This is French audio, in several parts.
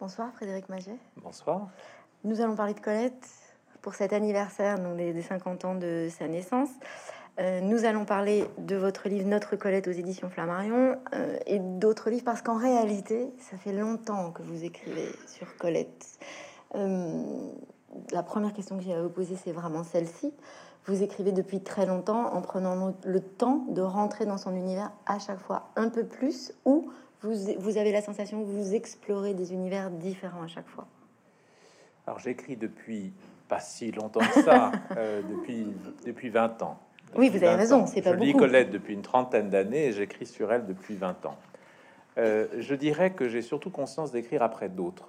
Bonsoir Frédéric Maget. Bonsoir. Nous allons parler de Colette pour cet anniversaire donc des, 50 ans de sa naissance. Euh, nous allons parler de votre livre Notre Colette aux éditions Flammarion euh, et d'autres livres parce qu'en réalité, ça fait longtemps que vous écrivez sur Colette. Euh, la première question que j'ai à vous poser, c'est vraiment celle-ci. Vous écrivez depuis très longtemps en prenant le temps de rentrer dans son univers à chaque fois un peu plus ou vous, vous avez la sensation que vous explorez des univers différents à chaque fois Alors j'écris depuis pas si longtemps que ça, depuis, depuis 20 ans. Oui, vous avez raison, c'est pas je lis Colette depuis une trentaine d'années et j'écris sur elle depuis 20 ans. Euh, je dirais que j'ai surtout conscience d'écrire après d'autres.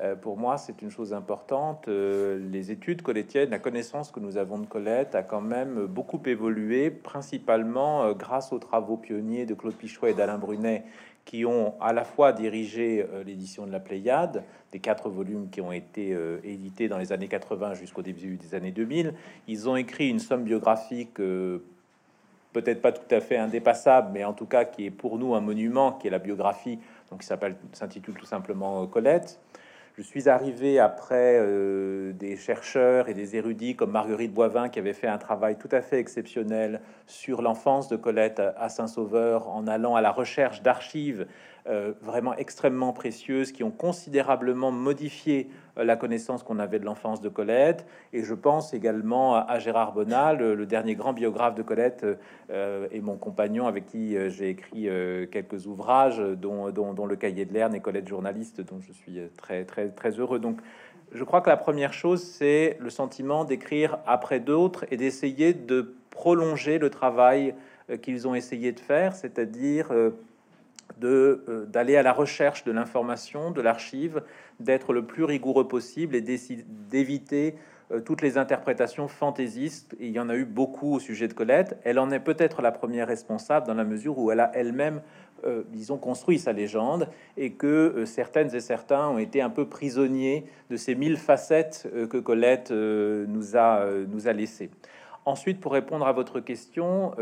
Euh, pour moi, c'est une chose importante. Euh, les études colettiennes, la connaissance que nous avons de Colette a quand même beaucoup évolué, principalement grâce aux travaux pionniers de Claude Pichouet et d'Alain Brunet, qui ont à la fois dirigé l'édition de la Pléiade, des quatre volumes qui ont été édités dans les années 80 jusqu'au début des années 2000. Ils ont écrit une somme biographique peut-être pas tout à fait indépassable, mais en tout cas qui est pour nous un monument, qui est la biographie, donc qui s'appelle, s'intitule tout simplement Colette. Je suis arrivé après euh, des chercheurs et des érudits comme Marguerite Boivin qui avait fait un travail tout à fait exceptionnel sur l'enfance de Colette à Saint-Sauveur en allant à la recherche d'archives euh, vraiment extrêmement précieuses qui ont considérablement modifié euh, la connaissance qu'on avait de l'enfance de Colette. Et je pense également à, Gérard Bonal, le, dernier grand biographe de Colette euh, et mon compagnon avec qui j'ai écrit quelques ouvrages, dont, dont, Le Cahier de l'Erne et Colette journaliste, dont je suis très très très heureux. Donc je crois que la première chose, c'est le sentiment d'écrire après d'autres et d'essayer de prolonger le travail qu'ils ont essayé de faire, c'est-à-dire euh, d'aller à la recherche de l'information, de l'archive, d'être le plus rigoureux possible et d'éviter euh, toutes les interprétations fantaisistes. il y en a eu beaucoup au sujet de Colette. Elle en est peut-être la première responsable dans la mesure où elle a elle-même, euh, disons, construit sa légende et que certaines et certains ont été un peu prisonniers de ces mille facettes que Colette nous a, nous a laissées. Ensuite, pour répondre à votre question,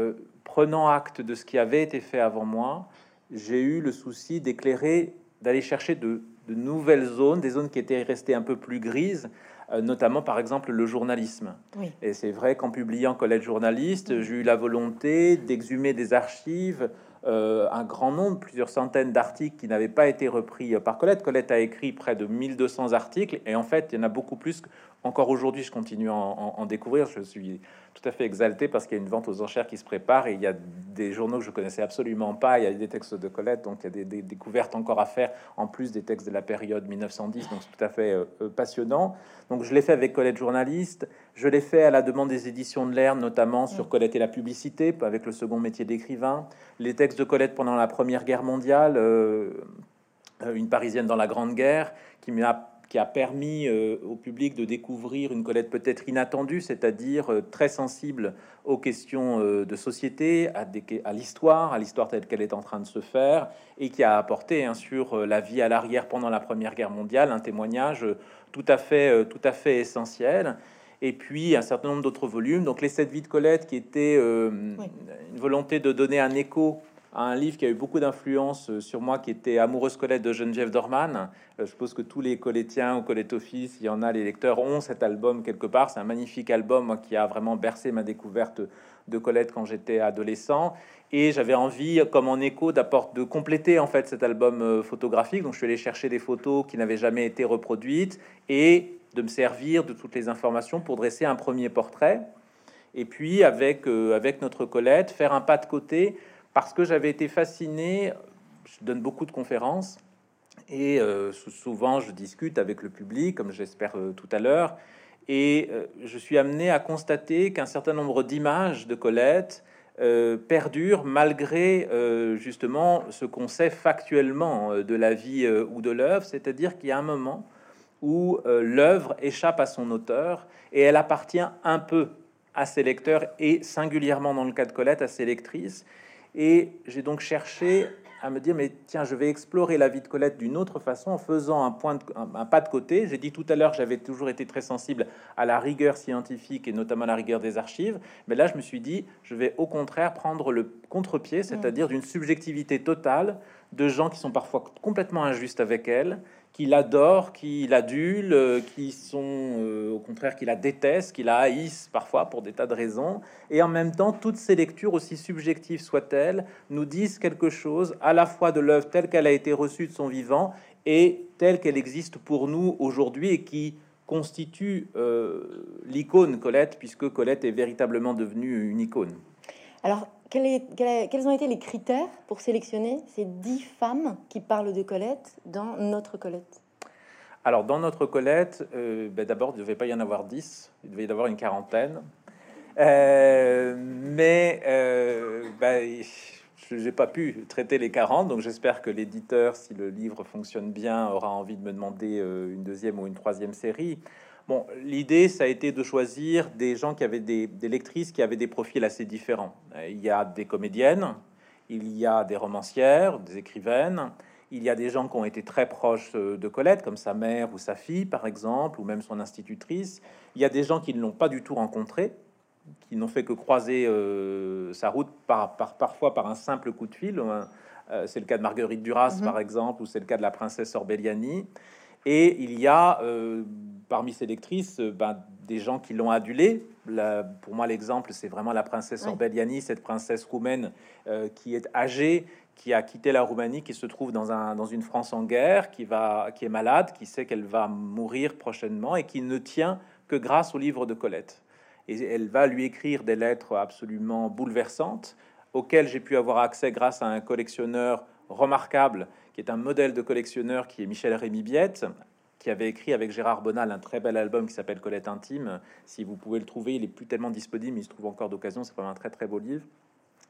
prenant acte de ce qui avait été fait avant moi, j'ai eu le souci d'éclairer, d'aller chercher de, nouvelles zones, des zones qui étaient restées un peu plus grises, euh, notamment par exemple le journalisme. Et c'est vrai qu'en publiant Collège journaliste, j'ai eu la volonté d'exhumer des archives, euh, un grand nombre, plusieurs centaines d'articles qui n'avaient pas été repris par Colette. Colette a écrit près de 1200 articles et en fait, il y en a beaucoup plus. Encore aujourd'hui, je continue à en découvrir. Je suis tout à fait exalté parce qu'il y a une vente aux enchères qui se prépare et il y a des journaux que je connaissais absolument pas. Il y a des textes de Colette, donc il y a des, découvertes encore à faire en plus des textes de la période 1910. Donc c'est tout à fait euh, euh, passionnant. Donc je l'ai fait avec Colette journaliste. Je l'ai fait à la demande des éditions de l'Air, notamment sur Colette et la publicité, avec le second métier d'écrivain. Les textes de Colette pendant la Première Guerre mondiale, euh, une Parisienne dans la Grande Guerre, qui m'a qui a permis euh, au public de découvrir une Colette peut-être inattendue, c'est-à-dire euh, très sensible aux questions euh, de société, à, à l'histoire, à l'histoire telle qu'elle est en train de se faire, et qui a apporté hein, sur la vie à l'arrière pendant la Première Guerre mondiale un témoignage tout à fait, tout à fait essentiel. Et puis un certain nombre d'autres volumes. Donc les sept vies de Colette, qui était une volonté de donner un écho un livre qui a eu beaucoup d'influence euh, sur moi, qui était Amoureuse Colette de Geneviève Dorman. Euh, je suppose que tous les collettiens ou collettophiles, il y en a, les lecteurs ont cet album quelque part. C'est un magnifique album qui a vraiment bercé ma découverte de Colette quand j'étais adolescent. Et j'avais envie, comme en écho, d'apporter, de compléter en fait cet album euh, photographique. Donc je suis allé chercher des photos qui n'avaient jamais été reproduites et de me servir de toutes les informations pour dresser un premier portrait. Et puis avec, avec notre Colette, faire un pas de côté parce que j'avais été fasciné. Je donne beaucoup de conférences et euh, souvent je discute avec le public, comme j'espère euh, tout à l'heure, et euh, je suis amené à constater qu'un certain nombre d'images de Colette perdurent malgré justement ce qu'on sait factuellement de la vie ou de l'œuvre, c'est-à-dire qu'il y a un moment où l'œuvre échappe à son auteur et elle appartient un peu à ses lecteurs et singulièrement dans le cas de Colette à ses lectrices. Et j'ai donc cherché à me dire, mais tiens, je vais explorer la vie de Colette d'une autre façon en faisant un, point un, pas de côté. J'ai dit tout à l'heure que j'avais toujours été très sensible à la rigueur scientifique et notamment la rigueur des archives. Mais là, je me suis dit, je vais au contraire prendre le contre-pied, c'est-à-dire d'une subjectivité totale de gens qui sont parfois complètement injustes avec elle, qu'il adore, qu'il adule, euh, qui sont euh, au contraire qu'il la déteste, qu'il la haïsse parfois pour des tas de raisons. Et en même temps, toutes ces lectures, aussi subjectives soient-elles, nous disent quelque chose à la fois de l'œuvre telle qu'elle a été reçue de son vivant et telle qu'elle existe pour nous aujourd'hui et qui constitue euh, l'icône Colette, puisque Colette est véritablement devenue une icône. Alors, quels ont été les critères pour sélectionner ces dix femmes qui parlent de Colette dans notre Colette? Alors, dans notre Colette, euh, ben, d'abord, il ne devait pas y en avoir dix, il devait y avoir une quarantaine. Euh, mais euh, ben, je n'ai pas pu traiter les 40, donc j'espère que l'éditeur, si le livre fonctionne bien, aura envie de me demander une deuxième ou une troisième série. Bon, l'idée, ça a été de choisir des gens qui avaient des, lectrices qui avaient des profils assez différents. Il y a des comédiennes, il y a des romancières, des écrivaines, il y a des gens qui ont été très proches de Colette, comme sa mère ou sa fille, par exemple, ou même son institutrice. Il y a des gens qui ne l'ont pas du tout rencontré, qui n'ont fait que croiser euh, sa route par, parfois par un simple coup de fil. Euh, c'est le cas de Marguerite Duras, mhm. par exemple, ou c'est le cas de la princesse Orbeliani. Et il y a euh, parmi ces lectrices euh, ben, des gens qui l'ont adulée. pour moi, l'exemple, c'est vraiment la princesse Orbeliani, cette princesse roumaine euh, qui est âgée, qui a quitté la Roumanie, qui se trouve dans, un, dans une France en guerre, qui, va, qui est malade, qui sait qu'elle va mourir prochainement et qui ne tient que grâce au livre de Colette. Et elle va lui écrire des lettres absolument bouleversantes auxquelles j'ai pu avoir accès grâce à un collectionneur remarquable qui est un modèle de collectionneur qui est Michel Rémy Biette, qui avait écrit avec Gérard Bonal un très bel album qui s'appelle Colette Intime. Si vous pouvez le trouver, il est plus tellement disponible, mais il se trouve encore d'occasion. C'est vraiment un très très beau livre.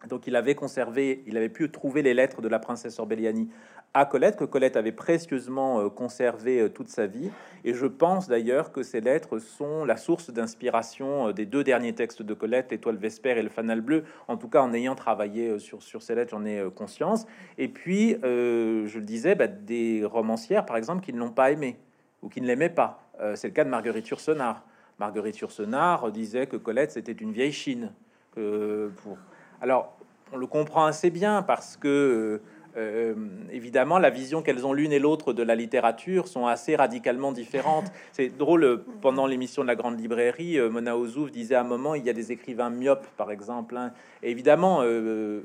Donc il avait conservé, il avait pu trouver les lettres de la princesse Orbeliani à Colette, que Colette avait précieusement euh, conservé euh, toute sa vie. Et je pense d'ailleurs que ces lettres sont la source d'inspiration euh, des deux derniers textes de Colette, l'étoile Vespère et le fanal bleu. En tout cas, en ayant travaillé sur, sur ces lettres, j'en ai conscience. Et puis, je le disais, bah, des romancières, par exemple, qui ne l'ont pas aimé ou qui ne l'aimaient pas. C'est le cas de Marguerite Yourcenar. Marguerite Yourcenar disait que Colette, c'était une vieille Chine. Alors, on le comprend assez bien parce que euh, évidemment, la vision qu'elles ont l'une et l'autre de la littérature sont assez radicalement différentes. C'est drôle, pendant l'émission de la Grande Librairie, euh, Mona Ozouf disait à un moment, il y a des écrivains myopes, par exemple. Hein. évidemment, euh,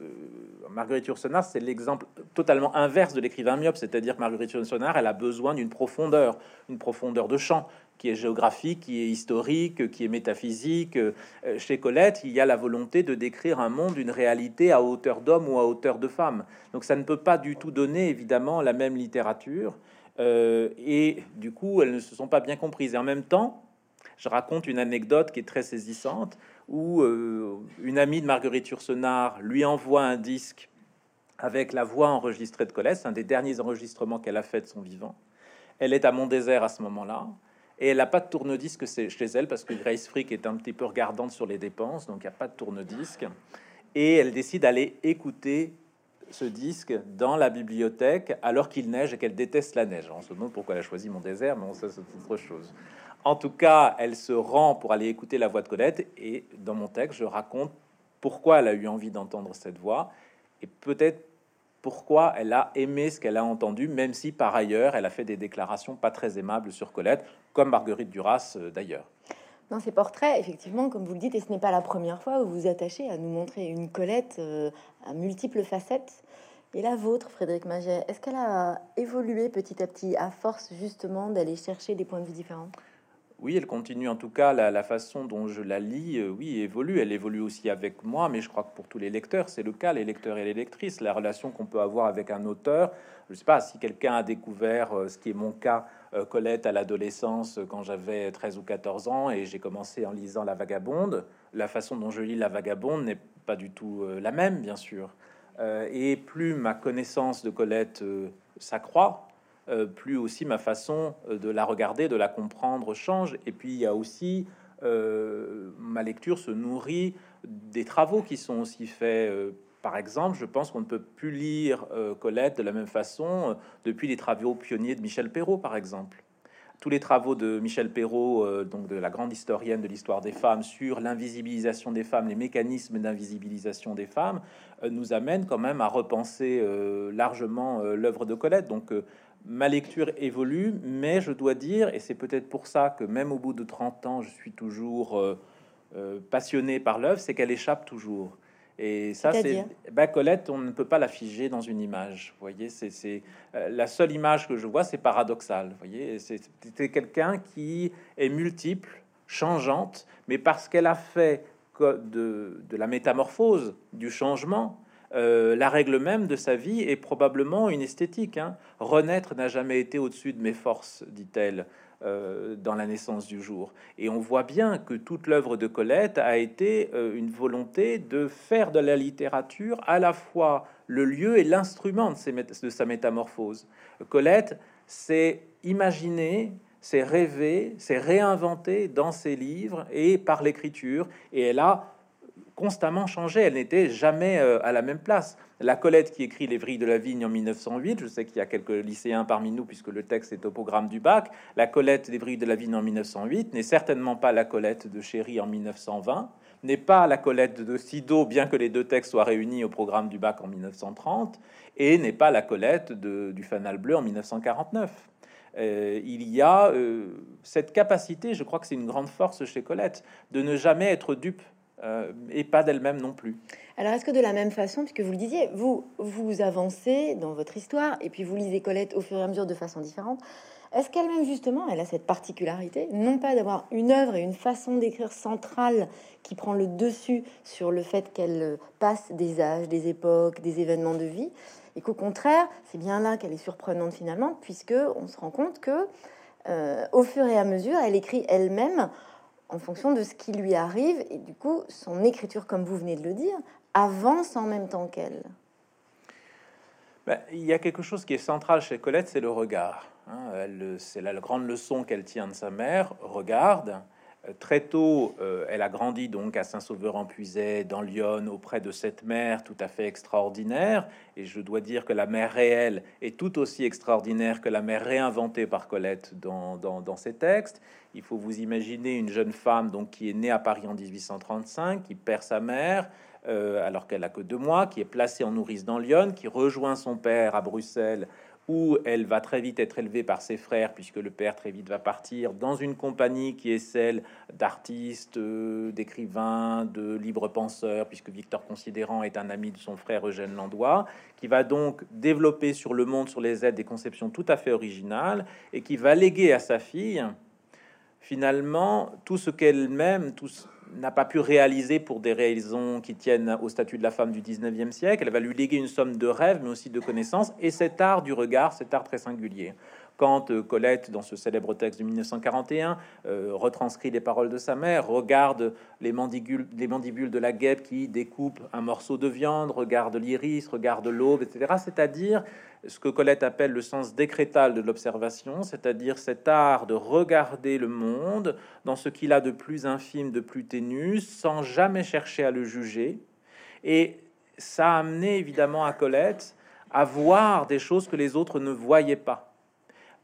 Marguerite Yourcenar, c'est l'exemple totalement inverse de l'écrivain myope, c'est-à-dire Marguerite Yourcenar, elle a besoin d'une profondeur, une profondeur de champ, qui est géographique, qui est historique, qui est métaphysique. Euh, chez Colette, il y a la volonté de décrire un monde, une réalité à hauteur d'homme ou à hauteur de femme. Donc ça ne peut pas du tout donner, évidemment, la même littérature. Euh, et du coup, elles ne se sont pas bien comprises. Et en même temps, je raconte une anecdote qui est très saisissante, où euh, une amie de Marguerite Yourcenar lui envoie un disque avec la voix enregistrée de Colette, un des derniers enregistrements qu'elle a fait de son vivant. Elle est à Mont-Désert à ce moment-là. Et elle n'a pas de tourne-disque chez elle parce que Grace Frick est un petit peu regardante sur les dépenses, donc il n'y a pas de tourne-disque. Et elle décide d'aller écouter ce disque dans la bibliothèque alors qu'il neige et qu'elle déteste la neige. On se demande pourquoi elle a choisi mon désert, mais ça c'est autre chose. En tout cas, elle se rend pour aller écouter la voix de Colette et dans mon texte, je raconte pourquoi elle a eu envie d'entendre cette voix et peut-être pourquoi elle a aimé ce qu'elle a entendu, même si par ailleurs elle a fait des déclarations pas très aimables sur Colette, comme Marguerite Duras euh, d'ailleurs. Dans ces portraits, effectivement, comme vous le dites, et ce n'est pas la première fois où vous vous attachez à nous montrer une Colette euh, à multiples facettes. Et la vôtre, Frédéric Maget, est-ce qu'elle a évolué petit à petit à force justement d'aller chercher des points de vue différents? Oui, elle continue en tout cas la, façon dont je la lis, euh, oui, évolue. Elle évolue aussi avec moi, mais je crois que pour tous les lecteurs, c'est le cas, les lecteurs et les lectrices, la relation qu'on peut avoir avec un auteur. Je ne sais pas si quelqu'un a découvert euh, ce qui est mon cas, euh, Colette à l'adolescence quand j'avais 13 ou 14 ans et j'ai commencé en lisant La Vagabonde. La façon dont je lis La Vagabonde n'est pas du tout la même, bien sûr. et plus ma connaissance de Colette s'accroît, plus aussi ma façon euh, de la regarder, de la comprendre change. Et puis il y a aussi euh, ma lecture se nourrit des travaux qui sont aussi faits. par exemple, je pense qu'on ne peut plus lire Colette de la même façon depuis les travaux pionniers de Michel Perrault, par exemple tous les travaux de Michel Perrault, donc de la grande historienne de l'histoire des femmes, sur l'invisibilisation des femmes, les mécanismes d'invisibilisation des femmes, nous amènent quand même à repenser largement l'œuvre de Colette. Donc, ma lecture évolue, mais je dois dire, et c'est peut-être pour ça que même au bout de 30 ans, je suis toujours euh, euh, passionné par l'œuvre, c'est qu'elle échappe toujours. Et ça, c'est bah, Colette, on ne peut pas la figer dans une image. Vous voyez, c'est euh, la seule image que je vois, c'est paradoxal. Vous voyez, c'est quelqu'un qui est multiple, changeante, mais parce qu'elle a fait de, de la métamorphose, du changement, euh, la règle même de sa vie est probablement une esthétique. Hein. Renaître n'a jamais été au-dessus de mes forces, dit-elle. Euh, dans la naissance du jour. Et on voit bien que toute l'œuvre de Colette a été euh, une volonté de faire de la littérature à la fois le lieu et l'instrument de, de, sa métamorphose. Colette s'est imaginée, s'est rêvée, s'est réinventée dans ses livres et par l'écriture, et elle a constamment changé, elle n'était jamais euh, à la même place. La Colette qui écrit Les Vrilles de la Vigne en 1908, je sais qu'il y a quelques lycéens parmi nous puisque le texte est au programme du bac, la Colette des Vrilles de la Vigne en 1908 n'est certainement pas la Colette de Chéri en 1920, n'est pas la Colette de Sido, bien que les deux textes soient réunis au programme du bac en 1930, et n'est pas la Colette du Fanal Bleu en 1949. Euh, il y a euh, cette capacité, je crois que c'est une grande force chez Colette, de ne jamais être dupe euh, et pas d'elle-même non plus. Alors, est-ce que de la même façon, puisque vous le disiez, vous, vous avancez dans votre histoire et puis vous lisez Colette au fur et à mesure de façon différente, est-ce qu'elle-même, justement, elle a cette particularité, non pas d'avoir une œuvre et une façon d'écrire centrale qui prend le dessus sur le fait qu'elle passe des âges, des époques, des événements de vie, et qu'au contraire, c'est bien là qu'elle est surprenante finalement, puisque on se rend compte que euh, au fur et à mesure, elle écrit elle-même en fonction de ce qui lui arrive, et du coup, son écriture, comme vous venez de le dire, avance en même temps qu'elle. Ben, il y a quelque chose qui est central chez Colette, c'est le regard. Hein. c'est la grande leçon qu'elle tient de sa mère. Regarde, très tôt, euh, elle a grandi donc à Saint-Sauveur-en-Puisaye, dans Lyon, auprès de cette mère tout à fait extraordinaire. Et je dois dire que la mère réelle est tout aussi extraordinaire que la mère réinventée par Colette dans, dans, ses textes. Il faut vous imaginer une jeune femme donc qui est née à Paris en 1835, qui perd sa mère. Euh, alors qu'elle a que deux mois, qui est placée en nourrice dans Lyon, qui rejoint son père à Bruxelles où elle va très vite être élevée par ses frères, puisque le père très vite va partir, dans une compagnie qui est celle d'artistes, euh, d'écrivains, de libres penseurs, puisque Victor Considérant est un ami de son frère Eugène Landois, qui va donc développer sur le monde, sur les aides, des conceptions tout à fait originales, et qui va léguer à sa fille, finalement, tout ce qu'elle-même, n'a pas pu réaliser pour des raisons qui tiennent au statut de la femme du 19e siècle. Elle va lui léguer une somme de rêves, mais aussi de connaissances, et cet art du regard, cet art très singulier. Euh, Colette, dans ce célèbre texte de 1941, euh, retranscrit les paroles de sa mère, regarde les mandibules, les mandibules de la guêpe qui découpe un morceau de viande, regarde l'iris, regarde l'aube, etc. C'est-à-dire ce que Colette appelle le sens décrétal de l'observation, c'est-à-dire cet art de regarder le monde dans ce qu'il a de plus infime, de plus ténu, sans jamais chercher à le juger. Et ça a amené évidemment à Colette à voir des choses que les autres ne voyaient pas.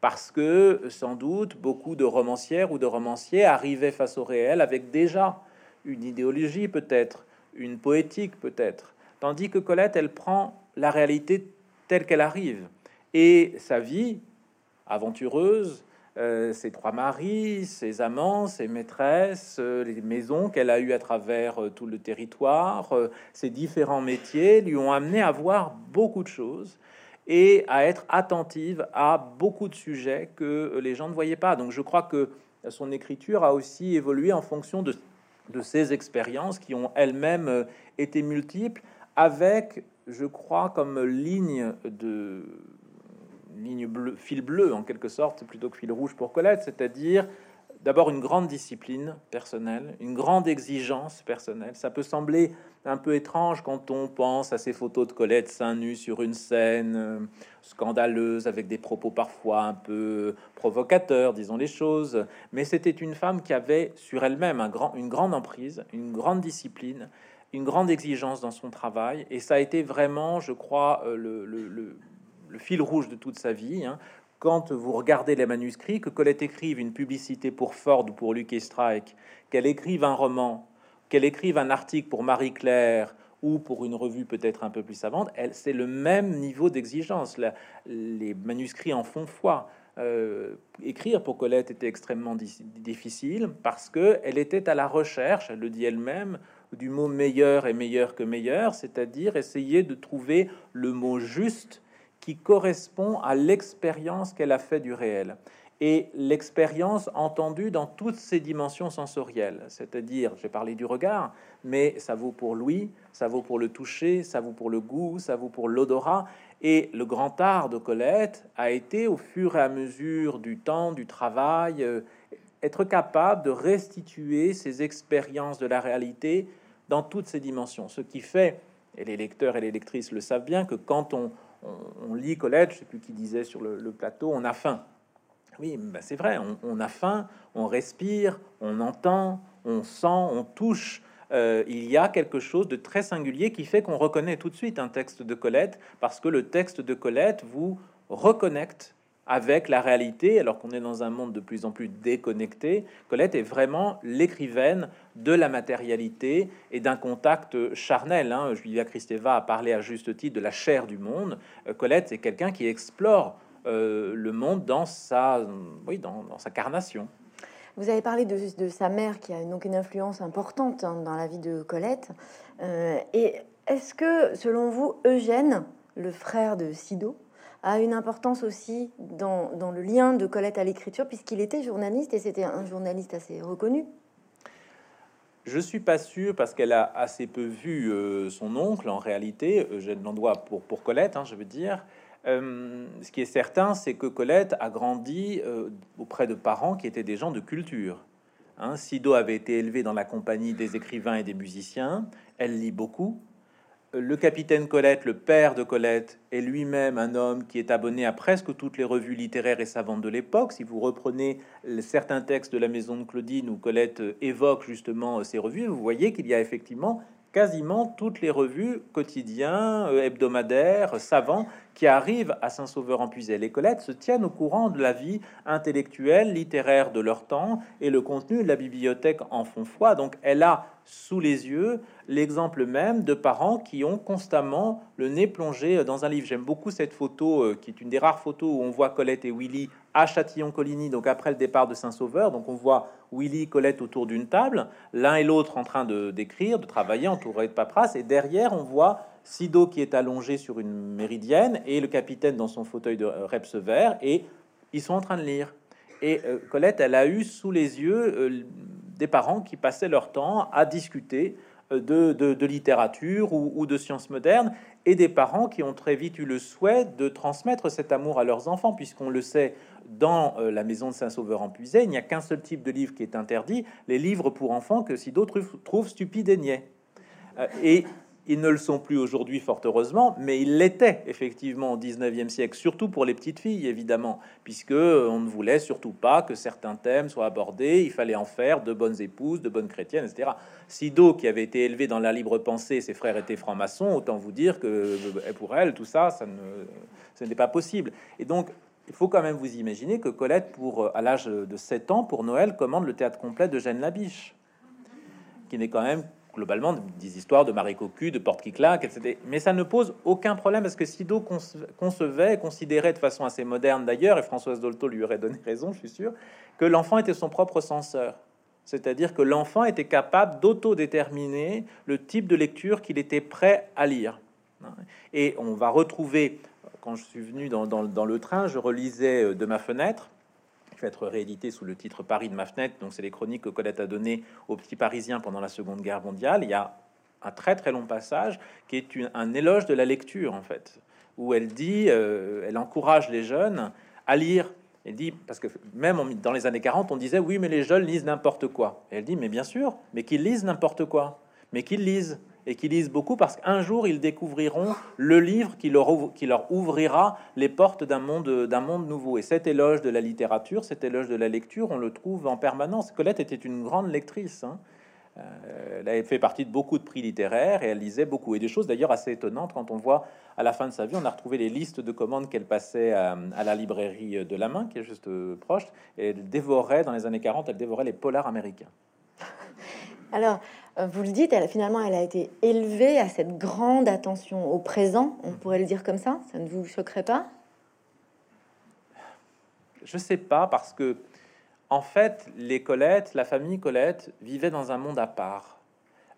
Parce que sans doute beaucoup de romancières ou de romanciers arrivaient face au réel avec déjà une idéologie peut-être, une poétique peut-être, tandis que Colette, elle prend la réalité telle qu'elle arrive. Et sa vie aventureuse, euh, ses trois maris, ses amants, ses maîtresses, euh, les maisons qu'elle a eues à travers euh, tout le territoire, ses différents métiers lui ont amené à voir beaucoup de choses et à être attentive à beaucoup de sujets que les gens ne voyaient pas. Donc je crois que son écriture a aussi évolué en fonction de, de ses expériences qui ont elles-mêmes été multiples, avec je crois, comme ligne de ligne bleu, fil bleu en quelque sorte, plutôt que fil rouge pour Colette, c'est-à-dire d'abord une grande discipline personnelle, une grande exigence personnelle. Ça peut sembler un peu étrange quand on pense à ces photos de Colette seins nus sur une scène euh, scandaleuse avec des propos parfois un peu provocateurs, disons les choses. Mais c'était une femme qui avait sur elle-même un grand, une grande emprise, une grande discipline une grande exigence dans son travail, et ça a été vraiment, je crois, euh, le, fil rouge de toute sa vie. Hein. Quand vous regardez les manuscrits, que Colette écrive une publicité pour Ford ou pour Lucky Strike, qu'elle écrive un roman, qu'elle écrive un article pour Marie-Claire ou pour une revue peut-être un peu plus savante, c'est le même niveau d'exigence. Les manuscrits en font foi. Euh, écrire pour Colette était extrêmement difficile parce que elle était à la recherche, elle le dit elle-même, du mot meilleur et meilleur que meilleur, c'est-à-dire essayer de trouver le mot juste qui correspond à l'expérience qu'elle a fait du réel et l'expérience entendue dans toutes ses dimensions sensorielles. C'est-à-dire, j'ai parlé du regard, mais ça vaut pour l'ouïe, ça vaut pour le toucher, ça vaut pour le goût, ça vaut pour l'odorat. Et le grand art de Colette a été, au fur et à mesure du temps, du travail, euh, être capable de restituer ces expériences de la réalité dans toutes ses dimensions. Ce qui fait, et les lecteurs et les lectrices le savent bien, que quand on, lit Colette, je sais plus qui disait sur le plateau, on a faim. Oui, bah, c'est vrai, on, a faim, on respire, on entend, on sent, on touche. Euh, il y a quelque chose de très singulier qui fait qu'on reconnaît tout de suite un texte de Colette, parce que le texte de Colette vous reconnecte avec la réalité, alors qu'on est dans un monde de plus en plus déconnecté. Colette est vraiment l'écrivaine de la matérialité et d'un contact charnel. Hein. Julia Kristeva a parlé à juste titre de la chair du monde. Euh, Colette, c'est quelqu'un qui explore euh, le monde dans sa, oui, dans, sa carnation. Vous avez parlé de, sa mère qui a donc une influence importante hein, dans la vie de Colette. Euh, et est-ce que, selon vous, Eugène, le frère de Sido, a une importance aussi dans, le lien de Colette à l'écriture, puisqu'il était journaliste et c'était un journaliste assez reconnu je suis pas sûr parce qu'elle a assez peu vu euh, son oncle en réalité, Eugène Landois pour, pour Colette, hein, je veux dire. Euh, ce qui est certain, c'est que Colette a grandi euh, auprès de parents qui étaient des gens de culture. Hein, Sido avait été élevé dans la compagnie des écrivains et des musiciens. Elle lit beaucoup. Euh, le capitaine Colette, le père de Colette, est lui-même un homme qui est abonné à presque toutes les revues littéraires et savantes de l'époque. Si vous reprenez certains textes de la maison de Claudine où Colette évoque justement ces revues, vous voyez qu'il y a effectivement quasiment toutes les revues quotidiens, hebdomadaires, savants qui arrivent à Saint-Sauveur en Puisay. Les Colettes se tiennent au courant de la vie intellectuelle, littéraire de leur temps, et le contenu de la bibliothèque en font foi. Donc elle a sous les yeux l'exemple même de parents qui ont constamment le nez plongé dans un livre. J'aime beaucoup cette photo, euh, qui est une des rares photos où on voit Colette et Willy à Châtillon-Coligny, donc après le départ de Saint-Sauveur. Donc on voit Willy, Colette autour d'une table, l'un et l'autre en train de d'écrire, de travailler, entouré de paperasse, et derrière on voit Sido qui est allongé sur une méridienne et le capitaine dans son fauteuil de euh, reps vert et ils sont en train de lire. Et euh, Colette, elle a eu sous les yeux euh, des parents qui passaient leur temps à discuter de, littérature ou, de sciences modernes et des parents qui ont très vite eu le souhait de transmettre cet amour à leurs enfants, puisqu'on le sait, dans la maison de Saint-Sauveur en Puisay, il n'y a qu'un seul type de livre qui est interdit, les livres pour enfants que si d'autres trouvent stupides et niais. et ils ne le sont plus aujourd'hui, fort heureusement, mais ils l'étaient effectivement au 19e siècle, surtout pour les petites filles, évidemment, puisque euh, on ne voulait surtout pas que certains thèmes soient abordés. Il fallait en faire de bonnes épouses, de bonnes chrétiennes, etc. Sido, qui avait été élevé dans la libre pensée, ses frères étaient francs-maçons, autant vous dire que euh, pour elle, tout ça, ça ne, ce n'est pas possible. Et donc, il faut quand même vous imaginer que Colette, pour euh, à l'âge de 7 ans, pour Noël, commande le théâtre complet de Jeanne Labiche, qui n'est quand même globalement des histoires de Marie Cocu, de Porte qui claque, etc. Mais ça ne pose aucun problème parce que Sido concevait, considérait de façon assez moderne d'ailleurs, et Françoise Dolto lui aurait donné raison, je suis sûr, que l'enfant était son propre censeur. C'est-à-dire que l'enfant était capable d'autodéterminer le type de lecture qu'il était prêt à lire. Et on va retrouver, quand je suis venu dans, dans le train, je relisais euh, de ma fenêtre qui va être réédité sous le titre Paris de ma fenêtre. Donc, c'est les chroniques que Colette a données aux petits Parisiens pendant la Seconde Guerre mondiale. Il y a un très très long passage qui est un éloge de la lecture, en fait, où elle dit, euh, elle encourage les jeunes à lire. Elle dit, parce que même dans les années 40, on disait oui, mais les jeunes lisent n'importe quoi. elle dit, mais bien sûr, mais qu'ils lisent n'importe quoi, mais qu'ils lisent et qui lisent beaucoup parce qu'un jour ils découvriront le livre qui leur, ouvrira les portes d'un monde, nouveau. Et cet éloge de la littérature, cet éloge de la lecture, on le trouve en permanence. Colette était une grande lectrice. Hein. Euh, elle avait fait partie de beaucoup de prix littéraires et elle lisait beaucoup. Et des choses d'ailleurs assez étonnantes quand on voit à la fin de sa vie, on a retrouvé les listes de commandes qu'elle passait à, la librairie de la main, qui est juste proche. Et elle dévorait, dans les années 40, elle dévorait les polars américains. Alors, euh, vous le dites, elle, finalement, elle a été élevée à cette grande attention au présent, on pourrait le dire comme ça, ça ne vous choquerait pas? Je sais pas, parce que, en fait, les Colette, la famille Colette, vivait dans un monde à part.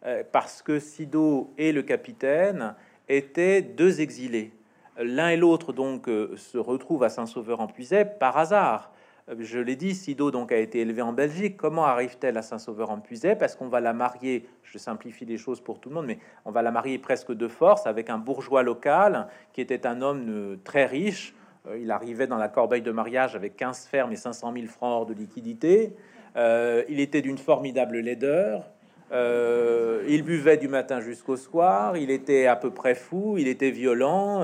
Euh, parce que Sido et le capitaine étaient deux exilés. L'un et l'autre, donc, euh, se retrouvent à Saint-Sauveur-en-Puisaye par hasard. Euh, je l'ai dit, Sido donc a été élevée en Belgique. Comment arrive-t-elle à Saint-Sauveur-en-Puisaye Parce qu'on va la marier, je simplifie les choses pour tout le monde, mais on va la marier presque de force avec un bourgeois local qui était un homme euh, très riche. Euh, il arrivait dans la corbeille de mariage avec 15 fermes et 500 000 francs hors de liquidité. il était d'une formidable laideur. il buvait du matin jusqu'au soir. Il était à peu près fou. Il était violent.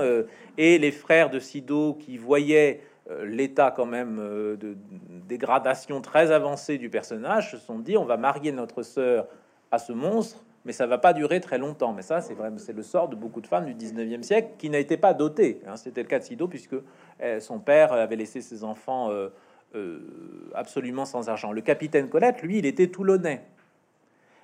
et les frères de Sido qui voyaient euh, l'état quand même euh, de dégradation très avancée du personnage se sont dit on va marier notre sœur à ce monstre mais ça va pas durer très longtemps. Mais ça, c'est vrai, c'est le sort de beaucoup de femmes du 19e siècle qui n'a été pas dotée. Hein. C'était le cas de Sido, puisque eh, son père avait laissé ses enfants euh, absolument sans argent. Le capitaine Colette, lui, il était toulonnais.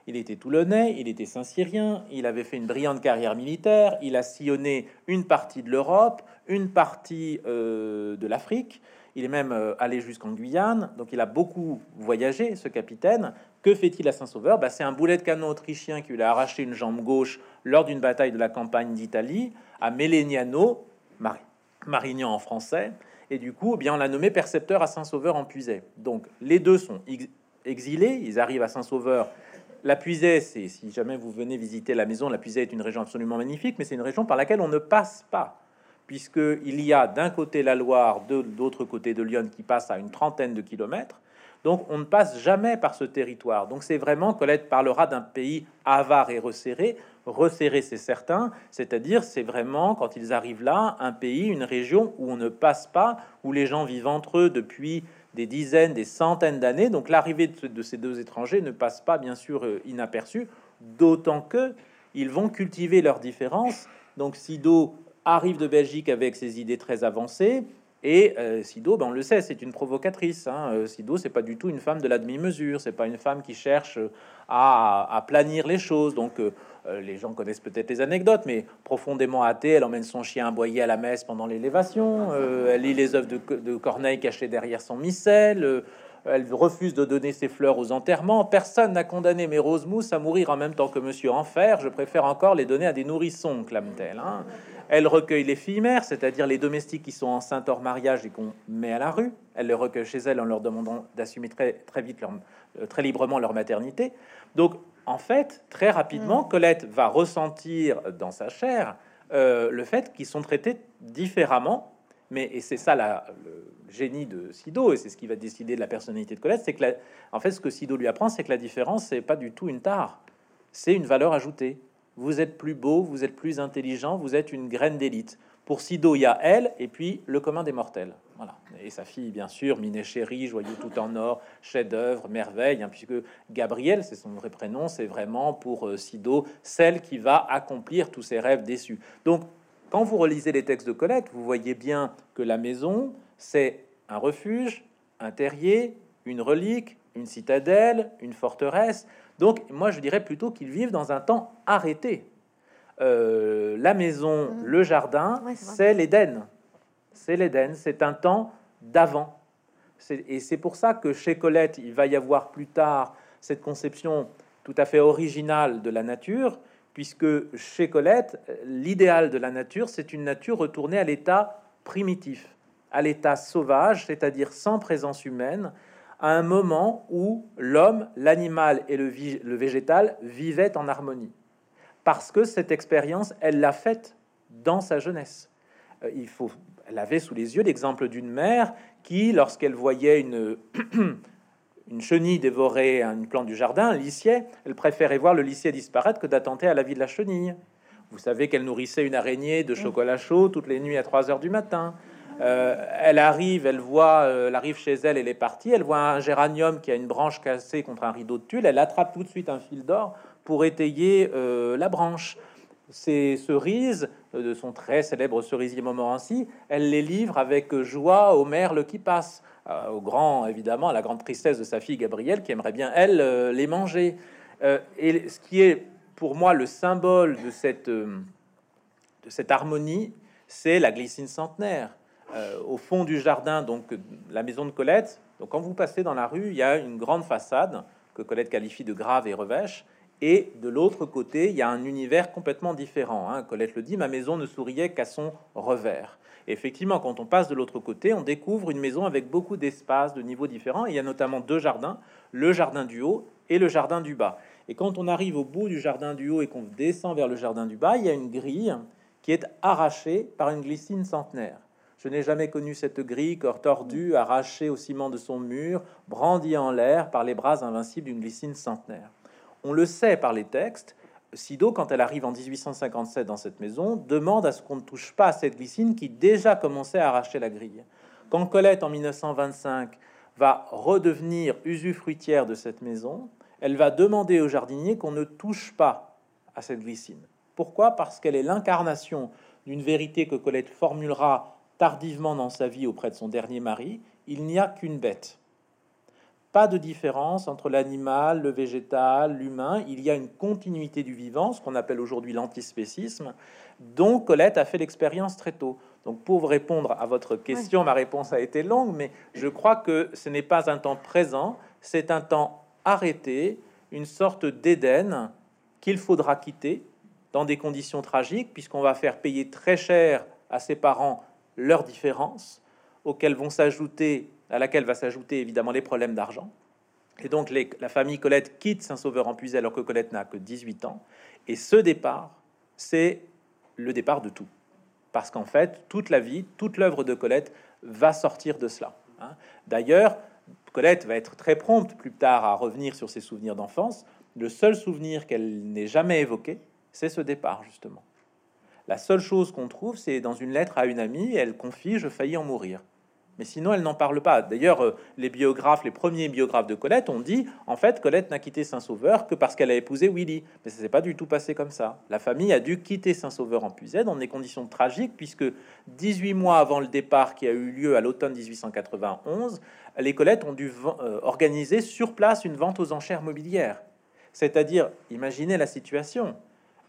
Il était toulonnais, il était saint-cyrien, il avait fait une brillante carrière militaire, il a sillonné une partie de l'Europe, une partie euh, de l'Afrique, il est même euh, allé jusqu'en Guyane, donc il a beaucoup voyagé, ce capitaine. Que fait-il à Saint-Sauveur? Bah, C'est un boulet de canon autrichien qui lui a arraché une jambe gauche lors d'une bataille de la campagne d'Italie, à Melegnano, Marignan en français, et du coup, eh bien, on l'a nommé percepteur à Saint-Sauveur en Puisay. Donc les deux sont exilés, ils arrivent à Saint-Sauveur. La Puisée, c'est si jamais vous venez visiter la maison, la Puisée est une région absolument magnifique, mais c'est une région par laquelle on ne passe pas, puisque il y a d'un côté la Loire, de l'autre côté de Lyon, qui passe à une trentaine de kilomètres. Donc on ne passe jamais par ce territoire. Donc c'est vraiment, Colette parlera d'un pays avare et resserré. Resserré, c'est certain, c'est-à-dire c'est vraiment, quand ils arrivent là, un pays, une région où on ne passe pas, où les gens vivent entre eux depuis des dizaines, des centaines d'années. Donc l'arrivée de, ces deux étrangers ne passe pas bien sûr euh, inaperçue, d'autant que ils vont cultiver leurs différences. Donc Sido arrive de Belgique avec ses idées très avancées. Et euh, Sido, ben, on le sait, c'est une provocatrice. Hein. Euh, Sido, c'est pas du tout une femme de la demi-mesure. C'est pas une femme qui cherche à, à planir les choses. Donc, euh, les gens connaissent peut-être les anecdotes, mais profondément athée, elle emmène son chien aboyer à la messe pendant l'élévation. Euh, elle lit les œuvres de, Corneille cachées derrière son missel. Euh, elle refuse de donner ses fleurs aux enterrements. Personne n'a condamné mes roses mousses à mourir en même temps que Monsieur Enfer. Je préfère encore les donner à des nourrissons, clame-t-elle. Hein. Elle recueille les filles mères, c'est-à-dire les domestiques qui sont enceintes hors mariage et qu'on met à la rue. Elle les recueille chez elle en leur demandant d'assumer très, très vite, leur, très librement leur maternité. Donc en fait, très rapidement, mm. Colette va ressentir dans sa chair euh, le fait qu'ils sont traités différemment. Mais et c'est ça la, le génie de Sido, et c'est ce qui va décider de la personnalité de Colette, c'est que en fait, ce que Sido lui apprend, c'est que la différence, c'est pas du tout une tare, c'est une valeur ajoutée. Vous êtes plus beau, vous êtes plus intelligent, vous êtes une graine d'élite. Pour Sido, il y a elle et puis le commun des mortels. Voilà. Et sa fille, bien sûr, Minet Chéri, joyeux tout en or, chef-d'œuvre, merveille, hein, puisque Gabriel, c'est son vrai prénom, c'est vraiment pour euh, Sido celle qui va accomplir tous ses rêves déçus. Donc, quand vous relisez les textes de Colette, vous voyez bien que la maison, c'est un refuge, un terrier, une relique, une citadelle, une forteresse. Donc, moi, je dirais plutôt qu'ils vivent dans un temps arrêté. Euh, la maison, mmh. le jardin, c'est l'Éden. C'est l'Éden, c'est un temps d'avant. Et c'est pour ça que chez Colette, il va y avoir plus tard cette conception tout à fait originale de la nature, puisque chez Colette, l'idéal de la nature, c'est une nature retournée à l'état primitif, à l'état sauvage, c'est-à-dire sans présence humaine, à un moment où l'homme, l'animal et le, végétal vivaient en harmonie parce que cette expérience, elle l'a faite dans sa jeunesse. Euh, il faut, elle avait sous les yeux l'exemple d'une mère qui, lorsqu'elle voyait une, une chenille dévorer une plante du jardin, un elle préférait voir le lissier disparaître que d'attenter à la vie de la chenille. Vous savez qu'elle nourrissait une araignée de chocolat chaud toutes les nuits à 3 heures du matin. Euh, elle arrive, elle voit, euh, arrive chez elle, elle est partie, elle voit un géranium qui a une branche cassée contre un rideau de tulle, elle attrape tout de suite un fil d'or pour étayer euh, la branche. Ces cerises, euh, de son très célèbre cerisier Montmorency, elle les livre avec joie au merle qui passe, au grand, évidemment, à la grande tristesse de sa fille Gabrielle, qui aimerait bien, elle, les manger. Euh, et ce qui est pour moi le symbole de cette, euh, de cette harmonie, c'est la glycine centenaire. Euh, au fond du jardin, donc la maison de Colette. Donc quand vous passez dans la rue, il y a une grande façade que Colette qualifie de grave et revêche. Et de l'autre côté, il y a un univers complètement différent. Hein. Colette le dit, ma maison ne souriait qu'à son revers. Effectivement, quand on passe de l'autre côté, on découvre une maison avec beaucoup d'espaces, de niveaux différents. il y a notamment deux jardins, le jardin du haut et le jardin du bas. Et quand on arrive au bout du jardin du haut et qu'on descend vers le jardin du bas, il y a une grille qui est arrachée par une glycine centenaire. Je n'ai jamais connu cette grille, corps tordu, arrachée au ciment de son mur, brandie en l'air par les bras invincibles d'une glycine centenaire. On le sait par les textes, Sido, quand elle arrive en 1857 dans cette maison, demande à ce qu'on ne touche pas à cette glycine qui déjà commençait à arracher la grille. Quand Colette, en 1925, va redevenir usufruitière de cette maison, elle va demander au jardinier qu'on ne touche pas à cette glycine. Pourquoi? Parce qu'elle est l'incarnation d'une vérité que Colette formulera tardivement dans sa vie auprès de son dernier mari. Il n'y a qu'une bête. Pas de différence entre l'animal, le végétal, l'humain. Il y a une continuité du vivant, ce qu'on appelle aujourd'hui l'antispécisme, dont Colette a fait l'expérience très tôt. Donc pour répondre à votre question, ma réponse a été longue, mais je crois que ce n'est pas un temps présent, c'est un temps arrêté, une sorte d'Éden qu'il faudra quitter dans des conditions tragiques, puisqu'on va faire payer très cher à ses parents leurs différences, auxquelles vont s'ajouter, à laquelle va s'ajouter évidemment les problèmes d'argent. Et donc la famille Colette quitte Saint-Sauveur en Puisay alors que Colette n'a que 18 ans. Et ce départ, c'est le départ de tout. Parce qu'en fait, toute la vie, toute l'œuvre de Colette va sortir de cela. Hein. D'ailleurs, Colette va être très prompte plus tard à revenir sur ses souvenirs d'enfance. Le seul souvenir qu'elle n'ait jamais évoqué, c'est ce départ, justement. La seule chose qu'on trouve, c'est dans une lettre à une amie, elle confie Je faillis en mourir. Mais sinon, elle n'en parle pas. D'ailleurs, euh, les biographes, les premiers biographes de Colette ont dit en fait, Colette n'a quitté Saint-Sauveur que parce qu'elle a épousé Willy. Mais ça s'est pas du tout passé comme ça. La famille a dû quitter Saint-Sauveur en Puisay dans des conditions tragiques, puisque 18 mois avant le départ qui a eu lieu à l'automne 1891, les Colettes ont dû euh, organiser sur place une vente aux enchères mobilières. C'est-à-dire, imaginez la situation.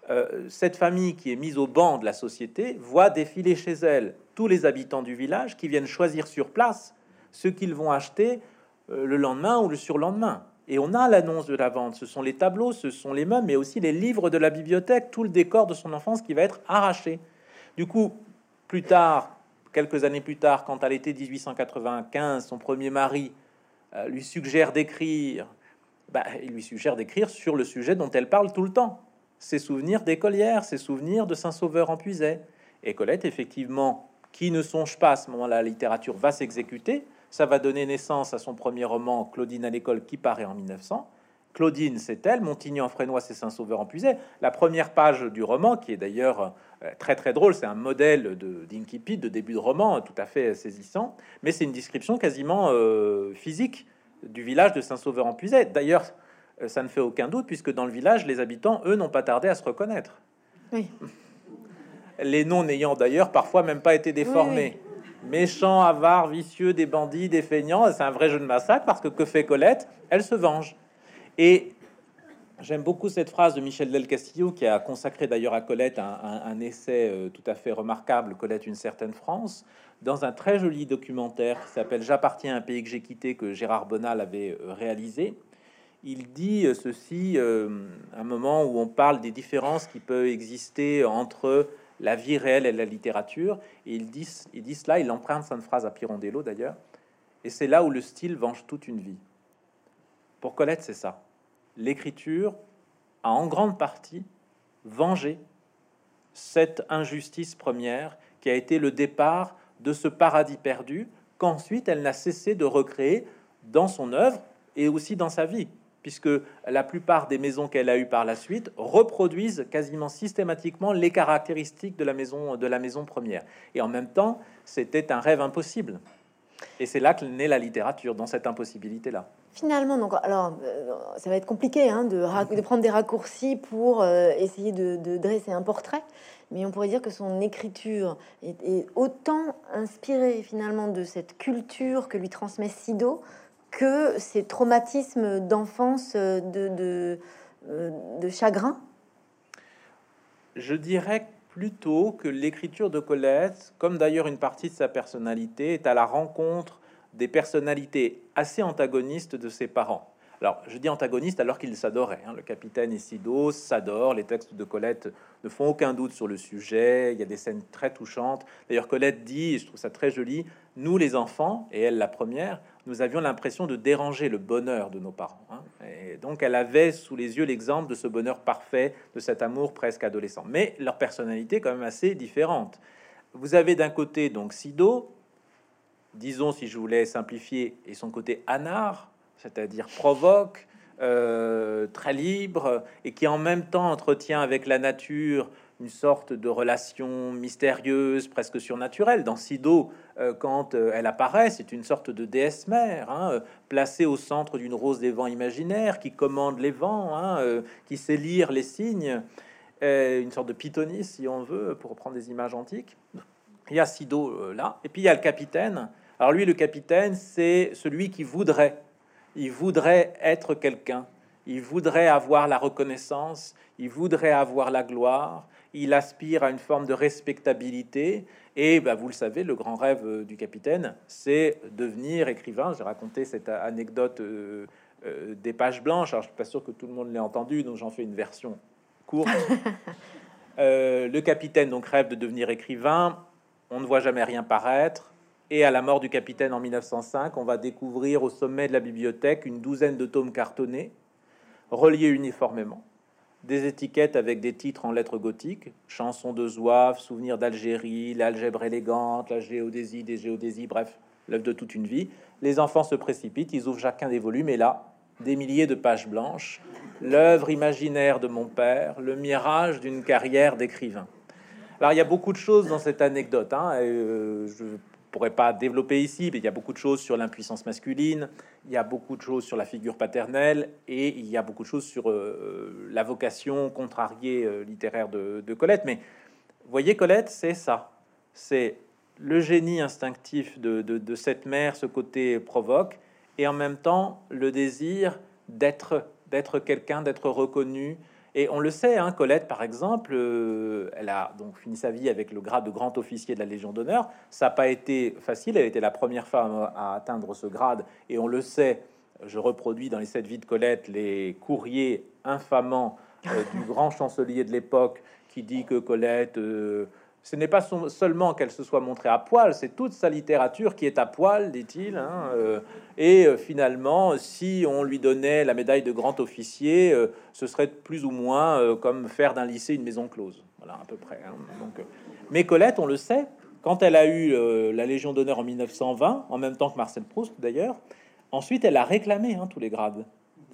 Euh, cette famille qui est mise au banc de la société voit défiler chez elle tous les habitants du village qui viennent choisir sur place ce qu'ils vont acheter euh, le lendemain ou le surlendemain. Et on a l'annonce de la vente. Ce sont les tableaux, ce sont les meubles, mais aussi les livres de la bibliothèque, tout le décor de son enfance qui va être arraché. Du coup, plus tard, quelques années plus tard, quand à l'été 1895, son premier mari euh, lui suggère d'écrire, bah, il lui suggère d'écrire sur le sujet dont elle parle tout le temps ses souvenirs d'écolière, ses souvenirs de Saint-Sauveur en Puisay. Et Colette, effectivement, qui ne songe pas à ce moment-là, la littérature va s'exécuter. Ça va donner naissance à son premier roman, Claudine à l'école, qui paraît en 1900. Claudine, c'est elle, Montigny en Frénois, c'est Saint-Sauveur en Puisay. La première page du roman, qui est d'ailleurs euh, très très drôle, c'est un modèle de d'incipit, de début de roman, tout à fait saisissant, mais c'est une description quasiment euh, physique du village de Saint-Sauveur en Puisay. D'ailleurs, euh, ça ne fait aucun doute, puisque dans le village, les habitants, eux, n'ont pas tardé à se reconnaître. Les noms n'ayant d'ailleurs parfois même pas été déformés. Méchants, avares, vicieux, des bandits, des feignants, c'est un vrai jeu de massacre, parce que que fait Colette? Elle se venge. Et j'aime beaucoup cette phrase de Michel Del Castillo, qui a consacré d'ailleurs à Colette un, essai euh, tout à fait remarquable, Colette, une certaine France, dans un très joli documentaire qui s'appelle J'appartiens à un pays que j'ai quitté, que Gérard Bonal avait euh, réalisé il dit euh, ceci euh, un moment où on parle des différences qui peuvent exister entre la vie réelle et la littérature. Et il dit, il dit cela, il emprunte cette phrase à Pirondello d'ailleurs. Et c'est là où le style venge toute une vie. Pour Colette, c'est ça. L'écriture a en grande partie vengé cette injustice première qui a été le départ de ce paradis perdu qu'ensuite elle n'a cessé de recréer dans son œuvre et aussi dans sa vie puisque la plupart des maisons qu'elle a eues par la suite reproduisent quasiment systématiquement les caractéristiques de la maison de la maison première. Et en même temps, c'était un rêve impossible. Et c'est là que naît la littérature, dans cette impossibilité-là. Finalement, donc, alors, euh, ça va être compliqué hein, de, prendre des raccourcis pour euh, essayer de, dresser un portrait, mais on pourrait dire que son écriture est, est autant inspirée finalement de cette culture que lui transmet Sido que ces traumatismes d'enfance, de, de chagrin Je dirais plutôt que l'écriture de Colette, comme d'ailleurs une partie de sa personnalité, est à la rencontre des personnalités assez antagonistes de ses parents. Alors, je dis antagoniste alors qu'ils s'adoraient. Hein. Le capitaine Isido s'adore. Les textes de Colette ne font aucun doute sur le sujet. Il y a des scènes très touchantes. D'ailleurs, Colette dit, et je trouve ça très joli, nous les enfants, et elle la première, nous avions l'impression de déranger le bonheur de nos parents. Hein. Et donc, elle avait sous les yeux l'exemple de ce bonheur parfait, de cet amour presque adolescent. Mais leur personnalité est quand même assez différente. Vous avez d'un côté donc Sido, disons si je voulais simplifier, et son côté anard, c'est-à-dire provoque, euh, très libre, et qui en même temps entretient avec la nature une sorte de relation mystérieuse, presque surnaturelle. Dans Sido, euh, quand euh, elle apparaît, c'est une sorte de déesse mère, hein, placée au centre d'une rose des vents imaginaires, qui commande les vents, hein, qui sait lire les signes, une sorte de pythonisse, si on veut, pour reprendre des images antiques. Il y a Sido là, et puis il y a le capitaine. Alors lui, le capitaine, c'est celui qui voudrait il voudrait être quelqu'un, il voudrait avoir la reconnaissance, il voudrait avoir la gloire, il aspire à une forme de respectabilité. Et bah, vous le savez, le grand rêve euh, du capitaine, c'est devenir écrivain. J'ai raconté cette anecdote euh, euh, des pages blanches. Alors, je suis pas sûr que tout le monde l'ait entendu, donc j'en fais une version courte. le capitaine donc rêve de devenir écrivain. On ne voit jamais rien paraître. Et à la mort du capitaine en 1905, on va découvrir au sommet de la bibliothèque une douzaine de tomes cartonnés, reliés uniformément, des étiquettes avec des titres en lettres gothiques, chansons de Zouave, souvenirs d'Algérie, l'algèbre élégante, la géodésie, des géodésies, bref, l'œuvre de toute une vie. Les enfants se précipitent, ils ouvrent chacun des volumes, et là, des milliers de pages blanches, l'œuvre imaginaire de mon père, le mirage d'une carrière d'écrivain. Alors, il y a beaucoup de choses dans cette anecdote. Hein, euh, pourrais pas développer ici, mais il y a beaucoup de choses sur l'impuissance masculine, il y a beaucoup de choses sur la figure paternelle, et il y a beaucoup de choses sur euh, la vocation contrariée euh, littéraire de, Colette. Mais voyez, Colette, c'est ça. C'est le génie instinctif de, de, cette mère, ce côté provoque, et en même temps le désir d'être d'être quelqu'un, d'être reconnu, et on le sait, hein, Colette, par exemple, euh, elle a donc fini sa vie avec le grade de grand officier de la Légion d'honneur. Ça n'a pas été facile. Elle était la première femme à atteindre ce grade. Et on le sait, je reproduis dans les sept vies de Colette les courriers infamants euh, du grand chancelier de l'époque qui dit que Colette euh, ce n'est pas seulement qu'elle se soit montrée à poil, c'est toute sa littérature qui est à poil, dit-il. Hein, euh, et euh, finalement, si on lui donnait la médaille de grand officier, euh, ce serait plus ou moins comme faire d'un lycée une maison close. Voilà, à peu près. Hein. Donc, mais Colette, on le sait, quand elle a eu la Légion d'honneur en 1920, en même temps que Marcel Proust d'ailleurs, ensuite elle a réclamé hein, tous les grades.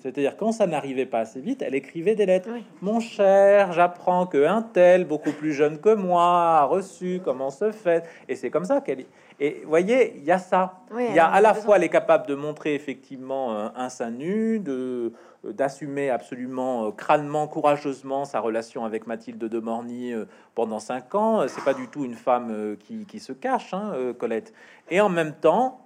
C'est-à-dire quand ça n'arrivait pas assez vite, elle écrivait des lettres. Mon cher, j'apprends que un tel, beaucoup plus jeune que moi, a reçu comment se fait. Et c'est comme ça qu'elle. Et voyez, il y a ça. il y a à la fois, elle est capable de montrer effectivement un, un sein nu, de d'assumer absolument euh, crânement, courageusement sa relation avec Mathilde de Morny euh, pendant cinq ans. C'est pas du tout une femme euh, qui, qui se cache, hein, Colette. Et en même temps,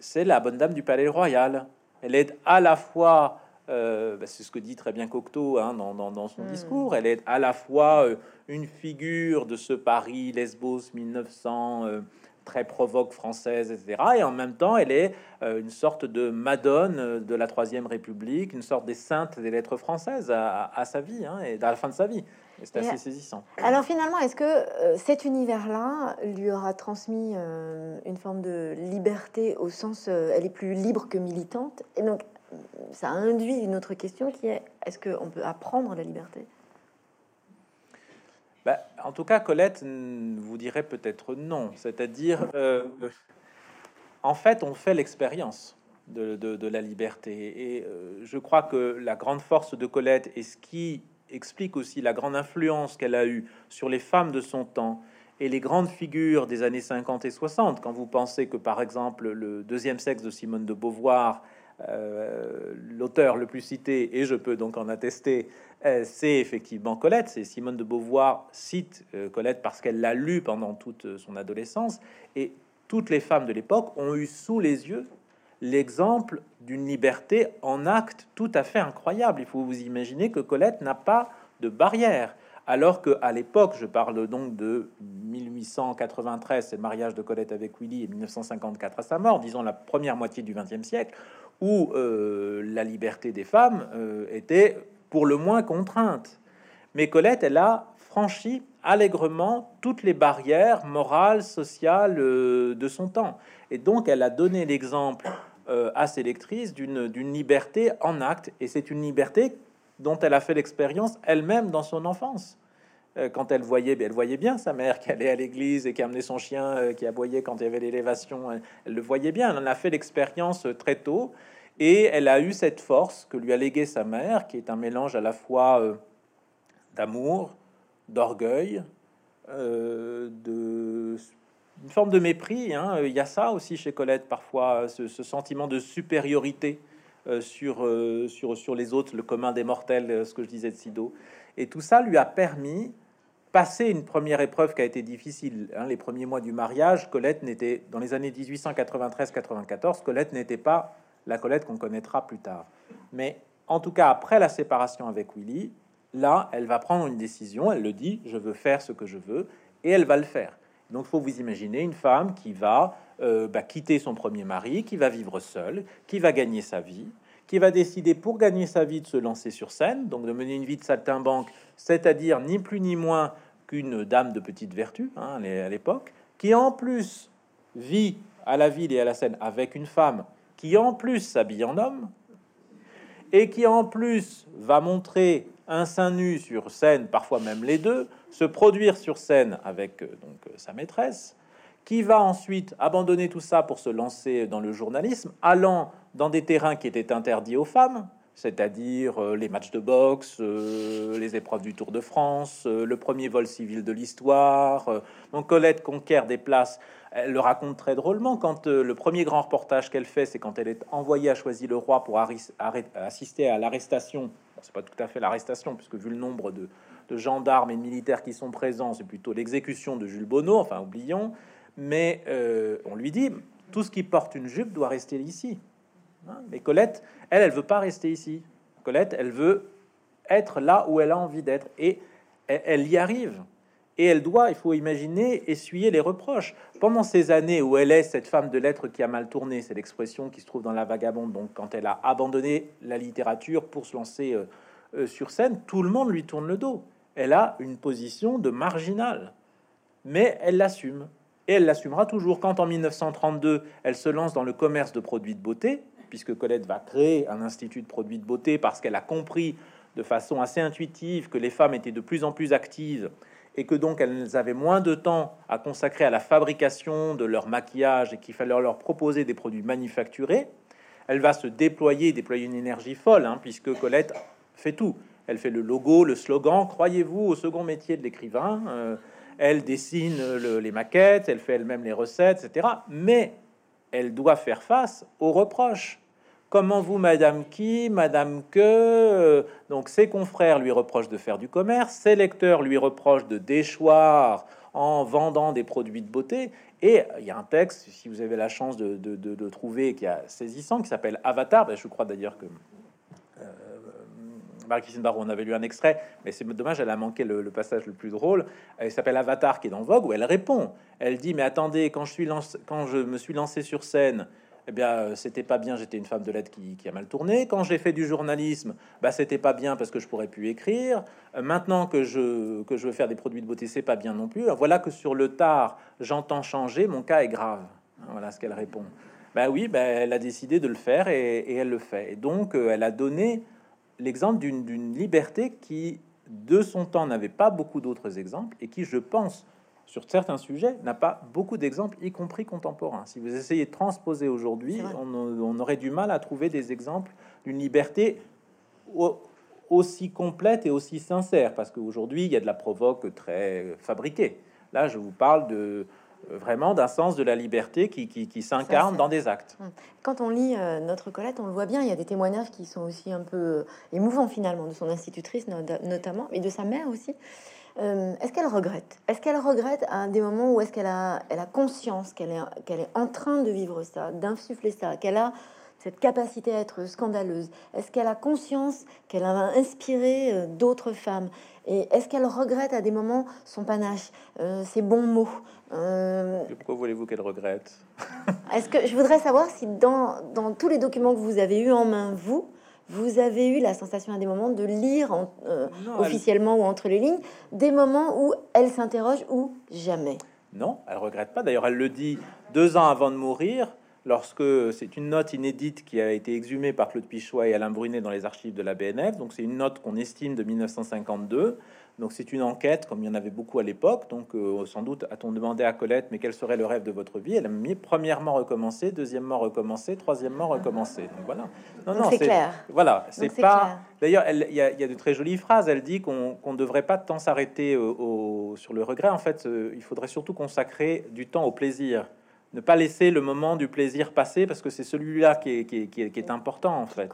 c'est la bonne dame du Palais Royal. Elle est à la fois, euh, bah, c'est ce que dit très bien Cocteau hein, dans, son hmm. discours, elle est à la fois euh, une figure de ce Paris, Lesbos 1900, euh, très provoque française, etc. Et en même temps, elle est une sorte de Madone de la Troisième République, une sorte des saintes des lettres françaises à, sa vie hein, et à la fin de sa vie. C'est assez saisissant. Alors finalement, est-ce que cet univers-là lui aura transmis une forme de liberté au sens, elle est plus libre que militante, et donc ça induit une autre question qui est est-ce qu'on peut apprendre la liberté? Bah, En tout cas, Colette vous dirait peut-être non. C'est-à-dire, euh, en fait, on fait l'expérience de, de, la liberté. Et euh, je crois que la grande force de Colette et ce qui explique aussi la grande influence qu'elle a eue sur les femmes de son temps et les grandes figures des années 50 et 60, quand vous pensez que par exemple le deuxième sexe de Simone de Beauvoir euh, l'auteur le plus cité, et je peux donc en attester, euh, c'est effectivement Colette. C'est Simone de Beauvoir cite euh, Colette parce qu'elle l'a lu pendant toute son adolescence. Et toutes les femmes de l'époque ont eu sous les yeux l'exemple d'une liberté en acte tout à fait incroyable. Il faut vous imaginer que Colette n'a pas de barrière. Alors que à l'époque, je parle donc de 1893, c'est le mariage de Colette avec Willy, et 1954 à sa mort, disons la première moitié du XXe siècle, où euh, la liberté des femmes euh, était pour le moins contrainte. Mais Colette, elle a franchi allègrement toutes les barrières morales, sociales euh, de son temps. Et donc, elle a donné l'exemple à ses lectrices d'une liberté en acte. Et c'est une liberté dont elle a fait l'expérience elle-même dans son enfance. Euh, quand elle voyait, elle voyait bien sa mère qui allait à l'église et qui amenait son chien, euh, qui aboyait quand il y avait l'élévation. Elle, le voyait bien. Elle en a fait l'expérience euh, très tôt. Et elle a eu cette force que lui a légué sa mère, qui est un mélange à la fois d'amour, d'orgueil, de une forme de mépris. Hein. Il y a ça aussi chez Colette parfois, ce, ce sentiment de supériorité euh, sur, euh, sur, sur les autres, le commun des mortels, euh, ce que je disais de Sido. Et tout ça lui a permis passer une première épreuve qui a été difficile. Hein, les premiers mois du mariage, Colette n'était, dans les années 1893-94, Colette n'était pas la Colette qu'on connaîtra plus tard. Mais en tout cas, après la séparation avec Willy, là, elle va prendre une décision, elle le dit, je veux faire ce que je veux, et elle va le faire. Donc, faut vous imaginer une femme qui va euh, bah, quitter son premier mari, qui va vivre seul, qui va gagner sa vie, qui va décider pour gagner sa vie de se lancer sur scène, donc de mener une vie de saltimbanque, c'est-à-dire ni plus ni moins qu'une dame de petite vertu hein, à l'époque, qui en plus vit à la ville et à la scène avec une femme qui en plus s'habille en homme et qui en plus va montrer un sein nu sur scène, parfois même les deux, se produire sur scène avec euh, donc sa maîtresse, qui va ensuite abandonner tout ça pour se lancer dans le journalisme, allant dans des terrains qui étaient interdits aux femmes, c'est-à-dire euh, les matchs de boxe, euh, les épreuves du Tour de France, euh, le premier vol civil de l'histoire. Donc Colette conquiert des places. Elle le raconte très drôlement quand le premier grand reportage qu'elle fait, c'est quand elle est envoyée à choisir le roi pour assister à l'arrestation. c'est pas tout à fait l'arrestation, puisque vu le nombre de, de gendarmes et de militaires qui sont présents, c'est plutôt l'exécution de Jules Bonneau, enfin oublions mais euh, on lui dit tout ce qui porte une jupe doit rester ici. Hein, mais Colette, elle, elle veut pas rester ici. Colette, elle veut être là où elle a envie d'être et elle, y arrive. Et elle doit, il faut imaginer, essuyer les reproches. Pendant ces années où elle est cette femme de lettres qui a mal tourné, c'est l'expression qui se trouve dans La Vagabonde, donc quand elle a abandonné la littérature pour se lancer euh, euh, sur scène, tout le monde lui tourne le dos. Elle a une position de marginal, mais elle l'assume. Et elle l'assumera toujours quand en 1932, elle se lance dans le commerce de produits de beauté, puisque Colette va créer un institut de produits de beauté parce qu'elle a compris de façon assez intuitive que les femmes étaient de plus en plus actives et que donc elles avaient moins de temps à consacrer à la fabrication de leur maquillage et qu'il fallait leur proposer des produits manufacturés. Elle va se déployer, déployer une énergie folle, hein, puisque Colette fait tout. Elle fait le logo, le slogan. Croyez-vous au second métier de l'écrivain euh, elle dessine les maquettes, elle fait elle-même les recettes, etc. Mais elle doit faire face aux reproches. Comment vous, Madame qui, Madame que euh, Donc ses confrères lui reprochent de faire du commerce, ses lecteurs lui reprochent de déchoir en vendant des produits de beauté. Et il y a un texte, si vous avez la chance de, trouver, qui est saisissant, qui s'appelle Avatar. Ben, je crois d'ailleurs que Marie-Christine Barrault, on avait lu un extrait, mais c'est dommage, elle a manqué le, passage le plus drôle. Elle s'appelle Avatar, qui est dans Vogue, où elle répond. Elle dit, mais attendez, quand je, suis quand je me suis lancé sur scène, eh bien, euh, c'était pas bien, j'étais une femme de lettres qui, a mal tourné. Quand j'ai fait du journalisme, bah, c'était pas bien parce que je pourrais plus écrire. Euh, maintenant que je, que je veux faire des produits de beauté, c'est pas bien non plus. Voilà que sur le tard, j'entends changer, mon cas est grave. Voilà ce qu'elle répond. Ben oui, ben, elle a décidé de le faire et, et elle le fait. Et donc, euh, elle a donné l'exemple d'une liberté qui, de son temps, n'avait pas beaucoup d'autres exemples et qui, je pense, sur certains sujets, n'a pas beaucoup d'exemples, y compris contemporains. Si vous essayez de transposer aujourd'hui, on, aurait du mal à trouver des exemples d'une liberté aussi complète et aussi sincère, parce qu'aujourd'hui, il y a de la provoque très fabriquée. Là, je vous parle de, euh, vraiment d'un sens de la liberté qui, qui, s'incarne dans des actes. Hum. Quand on lit euh, notre Colette, on le voit bien, il y a des témoignages qui sont aussi un peu euh, émouvants finalement, de son institutrice notamment, et de sa mère aussi. Euh, est-ce qu'elle regrette? Est-ce qu'elle regrette à des moments où est-ce qu'elle a, elle a conscience qu'elle est, qu'elle est en train de vivre ça, d'insuffler ça, qu'elle a cette capacité à être scandaleuse? Est-ce qu'elle a conscience qu'elle a inspiré euh, d'autres femmes? Et est-ce qu'elle regrette à des moments son panache, euh, ses bons mots? Pourquoi voulez-vous qu'elle regrette? Est-ce que je voudrais savoir si dans, dans tous les documents que vous avez eu en main, vous, vous avez eu la sensation à des moments de lire euh, officiellement ou entre les lignes des moments où elle s'interroge ou jamais Non, elle regrette pas. D'ailleurs, elle le dit deux ans avant de mourir, lorsque c'est une note inédite qui a été exhumée par Claude Pichois et Alain Brunet dans les archives de la BNF. Donc, c'est une note qu'on estime de 1952. Donc c'est une enquête, comme il y en avait beaucoup à l'époque. Donc euh, sans doute a-t-on demandé à Colette, mais quel serait le rêve de votre vie? Elle a mis premièrement recommencer, deuxièmement recommencer, troisièmement recommencer. Donc voilà. Non, non, c'est clair. Voilà, c'est pas. D'ailleurs, il y, a de très jolies phrases. Elle dit qu'on ne devrait pas tant s'arrêter au, sur le regret. En fait, euh, il faudrait surtout consacrer du temps au plaisir. Ne pas laisser le moment du plaisir passer parce que c'est celui-là qui qui, qui est, important en fait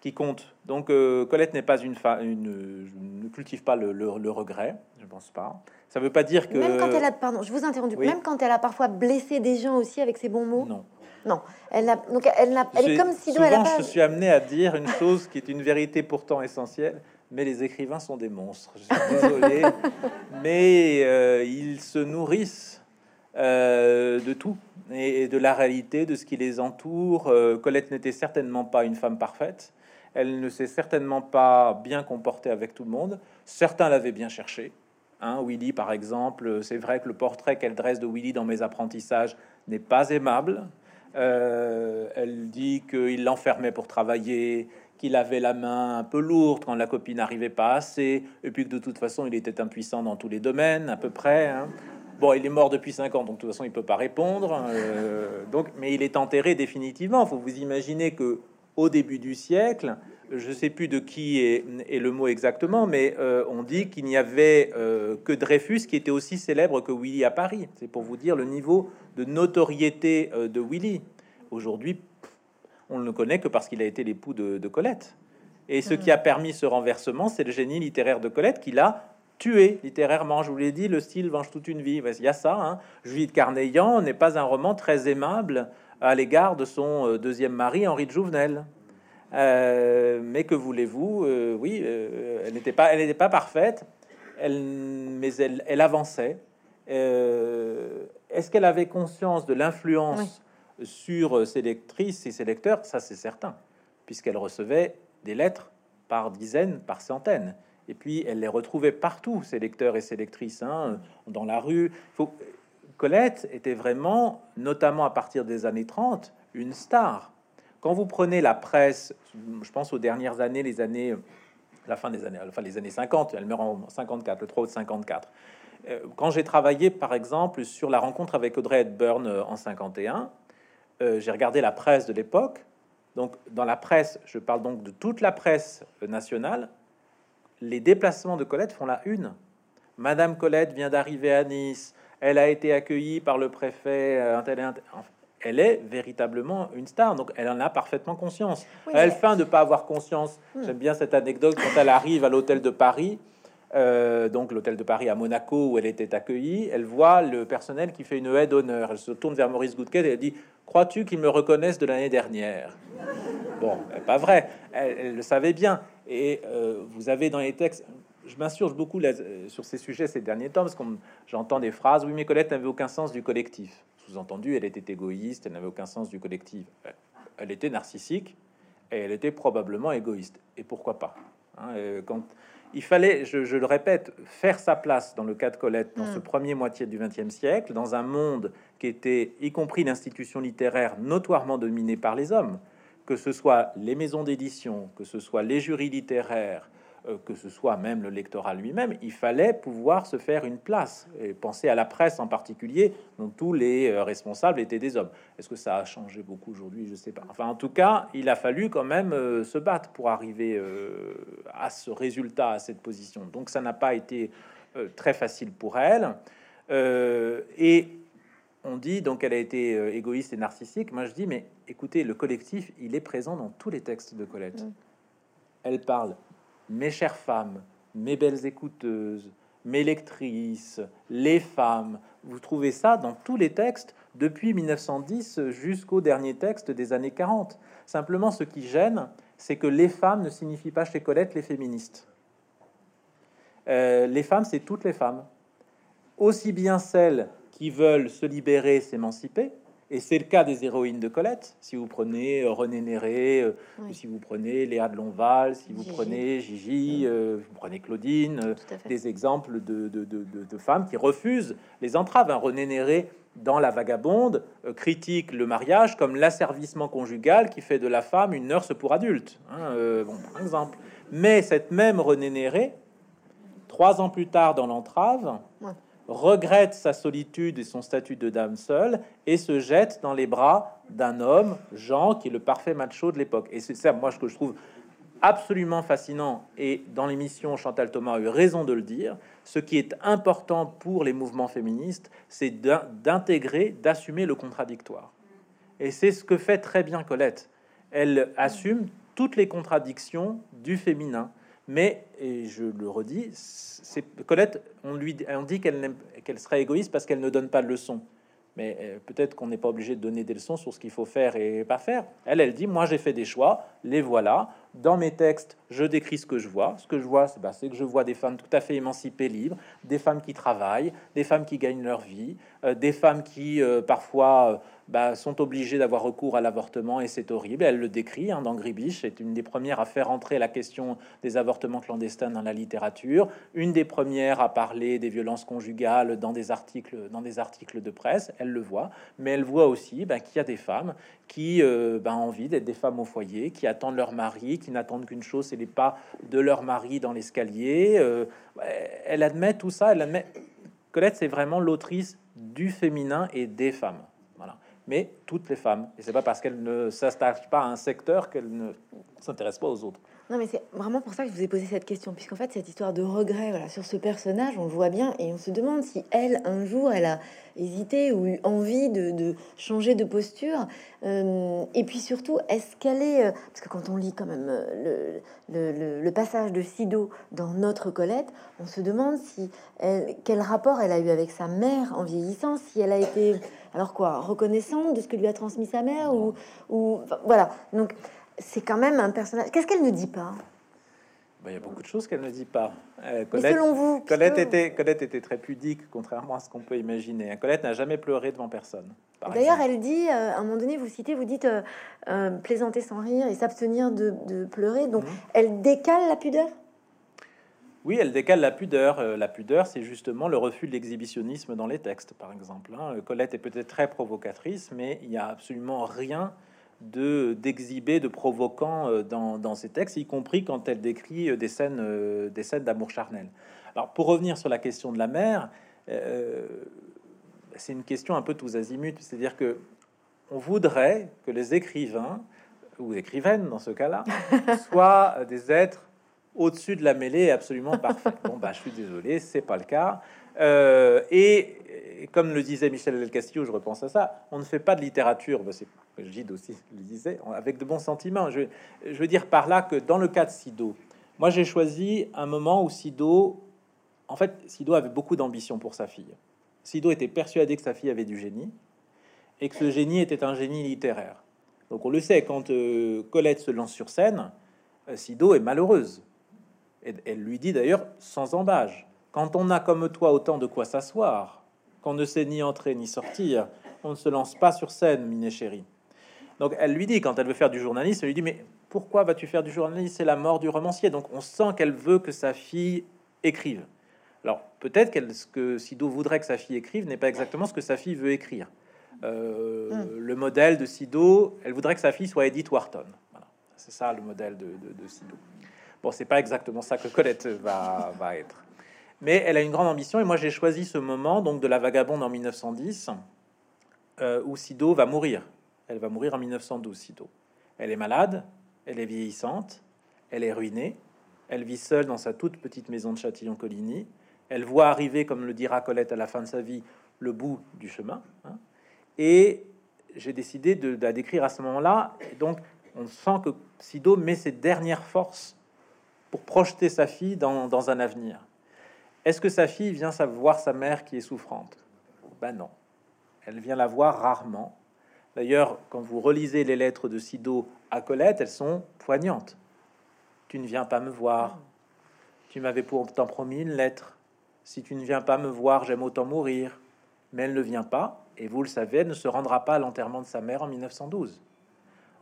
qui compte. Donc euh, Colette n'est pas une femme, une, ne cultive pas le, le, regret, je pense pas. Ça veut pas dire que même quand elle a, pardon, je vous interromps, même quand elle a parfois blessé des gens aussi avec ses bons mots. Non. Non, elle a, donc elle, a, elle est comme si souvent, je suis amené à dire une chose qui est une vérité pourtant essentielle, mais les écrivains sont des monstres. Je suis désolé, mais euh, ils se nourrissent euh, de tout et, de la réalité, de ce qui les entoure. Colette n'était certainement pas une femme parfaite. Elle ne s'est certainement pas bien comportée avec tout le monde. Certains l'avaient bien cherché. Hein, Willy, par exemple, c'est vrai que le portrait qu'elle dresse de Willy dans mes apprentissages n'est pas aimable. Euh, elle dit qu'il l'enfermait pour travailler, qu'il avait la main un peu lourde quand la copine n'arrivait pas assez, et puis que de toute façon, il était impuissant dans tous les domaines, à peu près. Hein. Bon, il est mort depuis 5 ans, donc de toute façon, il peut pas répondre. Euh, donc, mais il est enterré définitivement. Faut vous imaginer que au début du siècle, je ne sais plus de qui est, le mot exactement, mais euh, on dit qu'il n'y avait euh, que Dreyfus qui était aussi célèbre que Willy à Paris. C'est pour vous dire le niveau de notoriété euh, de Willy. Aujourd'hui, on ne le connaît que parce qu'il a été l'époux de, Colette. Et ce qui a permis ce renversement, c'est le génie littéraire de Colette qui l'a tué littérairement. Je vous l'ai dit, le style venge toute une vie. Il y a ça. Hein. Carneillan n'est pas un roman très aimable à l'égard de son euh, deuxième mari, Henri de Jouvenel. Euh, mais que voulez-vous euh, Oui, elle n'était pas, elle n'était pas parfaite, elle, mais elle, elle avançait. Est-ce qu'elle avait conscience de l'influence sur ses lectrices et ses lecteurs? Ça, c'est certain, puisqu'elle recevait des lettres par dizaines, par centaines. Et puis, elle les retrouvait partout, ses lecteurs et ses lectrices, hein, dans la rue. Faut, Colette était vraiment, notamment à partir des années 30, une star. Quand vous prenez la presse, je pense aux dernières années, les années, la fin des années, années 50, elle meurt en 54, le 3 août 54. Euh, quand j'ai travaillé, par exemple, sur la rencontre avec Audrey Hepburn euh, en 51, euh, j'ai regardé la presse de l'époque. Donc, dans la presse, je parle donc de toute la presse nationale, les déplacements de Colette font la une. Madame Colette vient d'arriver à Nice elle a été accueillie par le préfet. Euh, elle est véritablement une star, donc elle en a parfaitement conscience. elle feint de pas avoir conscience. Hmm. J'aime bien cette anecdote quand elle arrive à l'hôtel de Paris. Euh, donc l'hôtel de Paris à Monaco où elle était accueillie, elle voit le personnel qui fait une haie d'honneur. Elle se tourne vers Maurice Goudquet et elle dit Crois-tu qu'ils me reconnaissent de l'année dernière? Bon, pas vrai, elle, le savait bien. Et euh, vous avez dans les textes, je m'insurge beaucoup euh, sur ces sujets ces derniers temps parce que j'entends des phrases. Oui, mais Colette n'avait aucun sens du collectif. Sous-entendu, elle était égoïste, elle n'avait aucun sens du collectif. Elle était narcissique et elle était probablement égoïste. Et pourquoi pas hein, euh, Quand il fallait, je, le répète, faire sa place dans le cas de Colette dans ce mm. premier moitié du XXe siècle, dans un monde qui était, y compris l'institution littéraire, notoirement dominée par les hommes, que ce soit les maisons d'édition, que ce soit les jurys littéraires, euh, que ce soit même le lectorat lui-même, il fallait pouvoir se faire une place. Et penser à la presse en particulier, dont tous les euh, responsables étaient des hommes. Est-ce que ça a changé beaucoup aujourd'hui? Je sais pas. Enfin, en tout cas, il a fallu quand même euh, se battre pour arriver à ce résultat, à cette position. Donc, ça n'a pas été très facile pour elle. et on dit donc qu'elle a été égoïste et narcissique. Moi, je dis, mais écoutez, le collectif, il est présent dans tous les textes de Colette. Elle parle mes chères femmes, mes belles écouteuses, mes lectrices, les femmes. Vous trouvez ça dans tous les textes depuis 1910 jusqu'au dernier texte des années 40. Simplement, ce qui gêne, c'est que les femmes ne signifient pas chez Colette les féministes. Euh, les femmes, c'est toutes les femmes, aussi bien celles qui veulent se libérer, s'émanciper, et c'est le cas des héroïnes de Colette. Si vous prenez euh, René Néré, euh, si vous prenez Léa de Lonval, si vous prenez Gigi, euh, vous prenez Claudine, des exemples de, de, de, de, femmes qui refusent les entraves. Un René Néré, dans La Vagabonde, critique le mariage comme l'asservissement conjugal qui fait de la femme une nurse pour adulte. Hein, bon, par exemple. Mais cette même René Néré, trois ans plus tard dans l'entrave, regrette sa solitude et son statut de dame seule et se jette dans les bras d'un homme, Jean, qui est le parfait macho de l'époque. Et c'est ça, moi, ce que je trouve absolument fascinant, et dans l'émission, Chantal Thomas a eu raison de le dire, ce qui est important pour les mouvements féministes, c'est d'intégrer, d'assumer le contradictoire. Et c'est ce que fait très bien Colette. Elle assume toutes les contradictions du féminin. Mais, et je le redis, Colette, on lui on dit qu'elle qu'elle serait égoïste parce qu'elle ne donne pas de leçons. Mais euh, peut-être qu'on n'est pas obligé de donner des leçons sur ce qu'il faut faire et pas faire. Elle, elle dit, moi j'ai fait des choix, les voilà. Dans mes textes, je décris ce que je vois. Ce que je vois, c'est bah, que je vois des femmes tout à fait émancipées, libres, des femmes qui travaillent, des femmes qui gagnent leur vie, euh, des femmes qui euh, parfois bah, sont obligés d'avoir recours à l'avortement et c'est horrible. Elle le décrit hein, dans Gribiche, c'est une des premières à faire entrer la question des avortements clandestins dans la littérature, une des premières à parler des violences conjugales dans des articles, dans des articles de presse. Elle le voit, mais elle voit aussi bah, qu'il y a des femmes qui euh, ont envie d'être des femmes au foyer, qui attendent leur mari, qui n'attendent qu'une chose, c'est les pas de leur mari dans l'escalier. Euh, elle admet tout ça, elle admet. Colette, c'est vraiment l'autrice du féminin et des femmes mais toutes les femmes. Et c'est pas parce qu'elles ne s'attachent pas à un secteur qu'elles ne s'intéressent pas aux autres. Non, mais c'est vraiment pour ça que je vous ai posé cette question, puisqu'en fait, cette histoire de regret sur ce personnage, on le voit bien, et on se demande si elle, un jour, elle a hésité ou eu envie de, changer de posture. Euh, et puis surtout, est-ce qu'elle est... Euh, parce que quand on lit quand même euh, le, le, passage de Sido dans Notre Colette, on se demande si elle, quel rapport elle a eu avec sa mère en vieillissant, si elle a été, alors quoi, reconnaissante de ce que lui a transmis sa mère, ou... ou voilà, donc c'est quand même un personnage. Qu'est-ce qu'elle ne dit pas? Ben, il y a beaucoup de choses qu'elle ne dit pas. Euh, Colette, selon vous, Colette, était, Colette était très pudique, contrairement à ce qu'on peut imaginer. Colette n'a jamais pleuré devant personne. D'ailleurs, elle dit, euh, à un moment donné, vous citez, vous dites euh, plaisanter sans rire et s'abstenir de, pleurer. Donc, mhm. elle décale la pudeur? Oui, elle décale la pudeur. la pudeur, c'est justement le refus de l'exhibitionnisme dans les textes, par exemple. Hein. Colette est peut-être très provocatrice, mais il n'y a absolument rien de d'exhiber, de provoquant euh, dans, dans, ses textes, y compris quand elle décrit euh, des scènes, euh, des scènes d'amour charnel. Alors, pour revenir sur la question de la mère, c'est une question un peu tous azimuts, c'est-à-dire que on voudrait que les écrivains ou écrivaines dans ce cas-là soient des êtres au-dessus de la mêlée absolument parfaits. Bon, bah, je suis désolé, c'est pas le cas. et et comme le disait Michel Del Castillo, je repense à ça, on ne fait pas de littérature, bah, c'est Gide aussi le disait, avec de bons sentiments. Je, veux dire par là que dans le cas de Sido, moi j'ai choisi un moment où Sido, en fait, Sido avait beaucoup d'ambition pour sa fille. Sido était persuadé que sa fille avait du génie et que ce génie était un génie littéraire. Donc on le sait, quand euh, Colette se lance sur scène, euh, Sido est malheureuse. Et elle lui dit d'ailleurs sans embâge, quand on a comme toi autant de quoi s'asseoir, qu'on ne sait ni entrer ni sortir, on ne se lance pas sur scène, Miné chérie. Donc elle lui dit, quand elle veut faire du journaliste, elle lui dit, mais pourquoi vas-tu faire du journaliste C'est la mort du romancier. Donc on sent qu'elle veut que sa fille écrive. Alors peut-être qu'elle, ce que Sido voudrait que sa fille écrive n'est pas exactement ce que sa fille veut écrire. Euh, hmm. Le modèle de Sido, elle voudrait que sa fille soit Edith Wharton. Voilà. C'est ça le modèle de, de, Sido. Bon, c'est pas exactement ça que Colette va, va être mais elle a une grande ambition. Et moi, j'ai choisi ce moment donc de la vagabonde en 1910, euh, où Sido va mourir. Elle va mourir en 1912, Sido. Elle est malade, elle est vieillissante, elle est ruinée, elle vit seule dans sa toute petite maison de Châtillon-Coligny. Elle voit arriver, comme le dira Colette à la fin de sa vie, le bout du chemin. Hein. Et j'ai décidé de, la décrire à ce moment-là. Donc, on sent que Sido met ses dernières forces pour projeter sa fille dans un avenir Est-ce que sa fille vient savoir sa mère qui est souffrante? Ben non. Elle vient la voir rarement. D'ailleurs, quand vous relisez les lettres de Sido à Colette, elles sont poignantes. Tu ne viens pas me voir. Tu m'avais pourtant promis une lettre. Si tu ne viens pas me voir, j'aime autant mourir. Mais elle ne vient pas, et vous le savez, elle ne se rendra pas à l'enterrement de sa mère en 1912.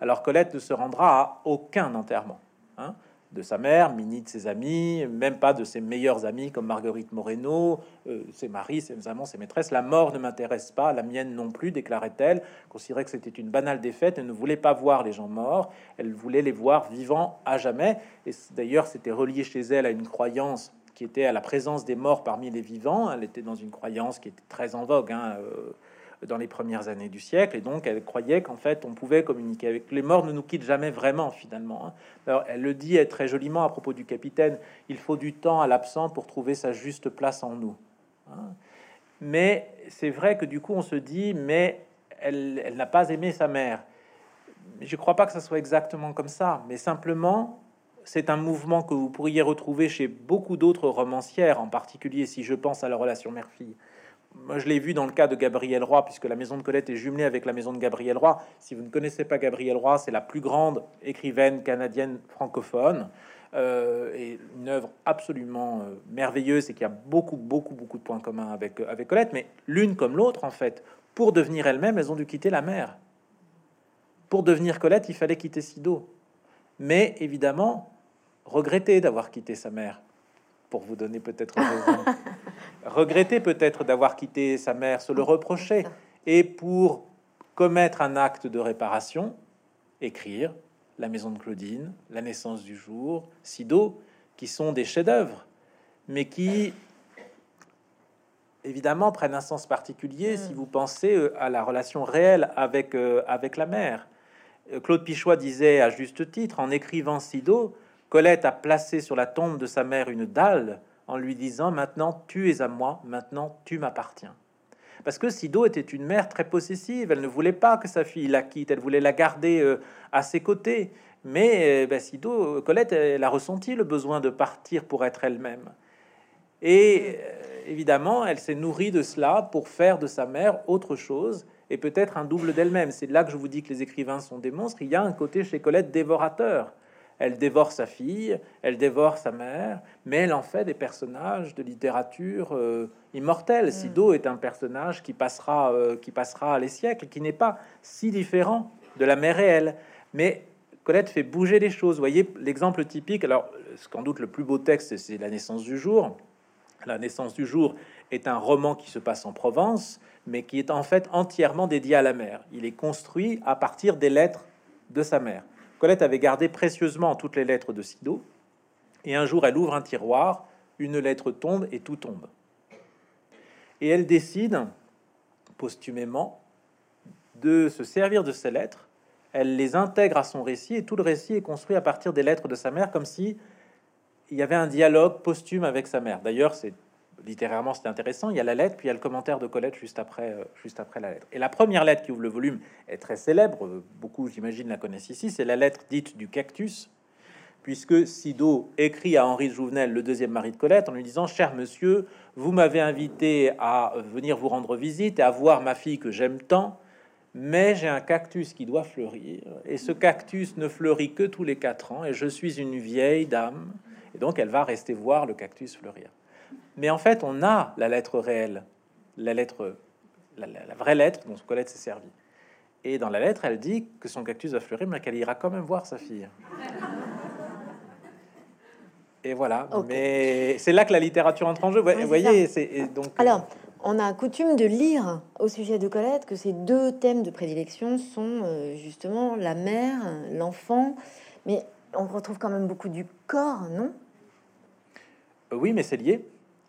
Alors Colette ne se rendra à aucun enterrement. Hein de sa mère, Mini de ses amis, même pas de ses meilleurs amis comme Marguerite Moreno, euh, ses maris, ses amants, ses maîtresses. La mort ne m'intéresse pas, la mienne non plus, déclarait-elle, considérait que c'était une banale défaite, elle ne voulait pas voir les gens morts, elle voulait les voir vivants à jamais. Et d'ailleurs, c'était relié chez elle à une croyance qui était à la présence des morts parmi les vivants. Elle était dans une croyance qui était très en vogue. Hein, euh, dans les premières années du siècle, et donc elle croyait qu'en fait on pouvait communiquer avec les morts, ne nous quittent jamais vraiment finalement. Hein. Elle le dit très joliment à propos du capitaine, il faut du temps à l'absent pour trouver sa juste place en nous. Hein. Mais c'est vrai que du coup on se dit, mais elle, n'a pas aimé sa mère. Je crois pas que ça soit exactement comme ça, mais simplement c'est un mouvement que vous pourriez retrouver chez beaucoup d'autres romancières, en particulier si je pense à la relation mère-fille moi, je l'ai vu dans le cas de Gabriel Roy, puisque la maison de Colette est jumelée avec la maison de Gabriel Roy. Si vous ne connaissez pas Gabriel Roy, c'est la plus grande écrivaine canadienne francophone. Euh, et une œuvre absolument euh, merveilleuse et qui a beaucoup, beaucoup, beaucoup de points communs avec, euh, avec Colette. Mais l'une comme l'autre, en fait, pour devenir elles-mêmes, elles ont dû quitter la mer. Pour devenir Colette, il fallait quitter Sido. Mais évidemment, regretter d'avoir quitté sa mère, pour vous donner peut-être raison. regretter peut-être d'avoir quitté sa mère, se le reprocher, et pour commettre un acte de réparation, écrire La maison de Claudine, La naissance du jour, Sido, qui sont des chefs-d'œuvre, mais qui évidemment prennent un sens particulier si mm. vous pensez euh, à la relation réelle avec, euh, avec la mère. Euh, Claude Pichois disait à juste titre, en écrivant Sido, Colette a placé sur la tombe de sa mère une dalle en lui disant maintenant tu es à moi, maintenant tu m'appartiens. Parce que Sido était une mère très possessive, elle ne voulait pas que sa fille la quitte, elle voulait la garder euh, à ses côtés. Mais euh, ben, Sido, Colette, elle a ressenti le besoin de partir pour être elle-même. Et euh, évidemment, elle s'est nourrie de cela pour faire de sa mère autre chose et peut-être un double d'elle-même. C'est là que je vous dis que les écrivains sont des monstres. Il y a un côté chez Colette dévorateur elle dévore sa fille, elle dévore sa mère, mais elle en fait des personnages de littérature euh, immortelle. Mm. Sido est un personnage qui passera, euh, qui passera les siècles, qui n'est pas si différent de la mère réelle. Mais Colette fait bouger les choses. Voyez l'exemple typique. Alors, sans doute le plus beau texte, c'est La naissance du jour. La naissance du jour est un roman qui se passe en Provence, mais qui est en fait entièrement dédié à la mère. Il est construit à partir des lettres de sa mère. Colette avait gardé précieusement toutes les lettres de Sido, et un jour elle ouvre un tiroir, une lettre tombe et tout tombe. Et elle décide, posthumément, de se servir de ces lettres. Elle les intègre à son récit, et tout le récit est construit à partir des lettres de sa mère, comme si il y avait un dialogue posthume avec sa mère. D'ailleurs, c'est littérairement, c'est intéressant. Il y a la lettre, puis il y a le commentaire de Colette juste après, euh, juste après la lettre. Et la première lettre qui ouvre le volume est très célèbre. Beaucoup, j'imagine, la connaissent ici. C'est la lettre dite du cactus, puisque Sido écrit à Henri Jouvenel, le deuxième mari de Colette, en lui disant Cher monsieur, vous m'avez invité à venir vous rendre visite et à voir ma fille que j'aime tant, mais j'ai un cactus qui doit fleurir, et ce cactus ne fleurit que tous les quatre ans, et je suis une vieille dame, et donc elle va rester voir le cactus fleurir. Mais en fait, on a la lettre réelle, la lettre, la, vraie lettre dont Colette s'est servie. Et dans la lettre, elle dit que son cactus va fleurir, mais qu'elle ira quand même voir sa fille. Et voilà. Mais c'est là que la littérature entre en jeu. Vous voyez, c'est donc. Euh, Alors, on a coutume de lire au sujet de Colette que ces deux thèmes de prédilection sont euh, justement la mère, l'enfant, mais on retrouve quand même beaucoup du corps, non? Oui, mais c'est lié.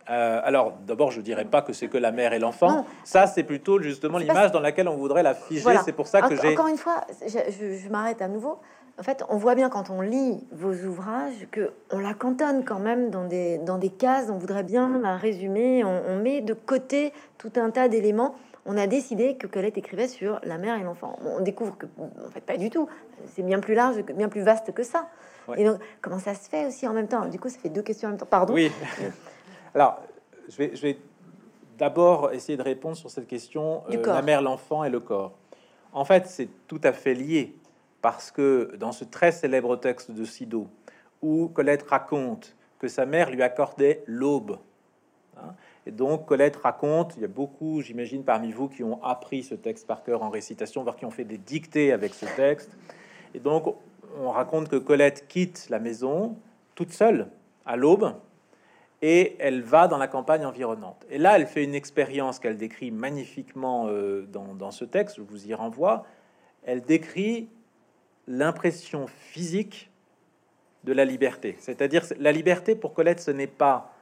Euh, alors, d'abord, je dirais pas que c'est que la mère et l'enfant. Ça, c'est plutôt justement l'image dans laquelle on voudrait la figer. C'est pour ça que j'ai. Encore une fois, je, m'arrête à nouveau. En fait, on voit bien quand on lit vos ouvrages que on la cantonne quand même dans des, dans des cases. On voudrait bien la résumer. On, met de côté tout un tas d'éléments. On a décidé que Colette écrivait sur la mère et l'enfant. On découvre que, en fait, pas du tout. C'est bien plus large, bien plus vaste que ça. Et donc, comment ça se fait aussi en même temps? Du coup, ça fait deux questions en même temps. Pardon. Oui. Alors, je vais, je vais d'abord essayer de répondre sur cette question euh, la mère, l'enfant et le corps. En fait, c'est tout à fait lié parce que dans ce très célèbre texte de Sido, où Colette raconte que sa mère lui accordait l'aube, hein, et donc Colette raconte, il y a beaucoup, j'imagine, parmi vous qui ont appris ce texte par cœur en récitation, voire qui ont fait des dictées avec ce texte, et donc on raconte que Colette quitte la maison toute seule à l'aube et elle va dans la campagne environnante. Et là, elle fait une expérience qu'elle décrit magnifiquement euh, dans, ce texte, je vous y renvoie. Elle décrit l'impression physique de la liberté. C'est-à-dire, la liberté pour Colette, ce n'est pas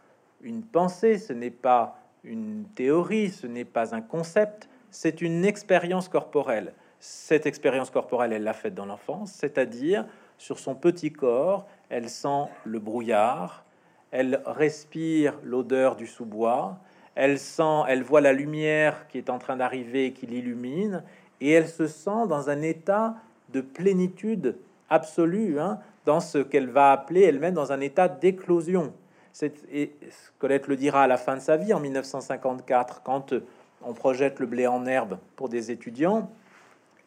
une pensée, ce n'est pas une théorie, ce n'est pas un concept, c'est une expérience corporelle. Cette expérience corporelle, elle l'a faite dans l'enfance, c'est-à-dire sur son petit corps, elle sent le brouillard, elle respire l'odeur du sous-bois, elle sent, elle voit la lumière qui est en train d'arriver, qui l'illumine, et elle se sent dans un état de plénitude absolue, hein, dans ce qu'elle va appeler elle-même dans un état d'éclosion. Et Colette le dira à la fin de sa vie, en 1954, quand euh, on projette le blé en herbe pour des étudiants,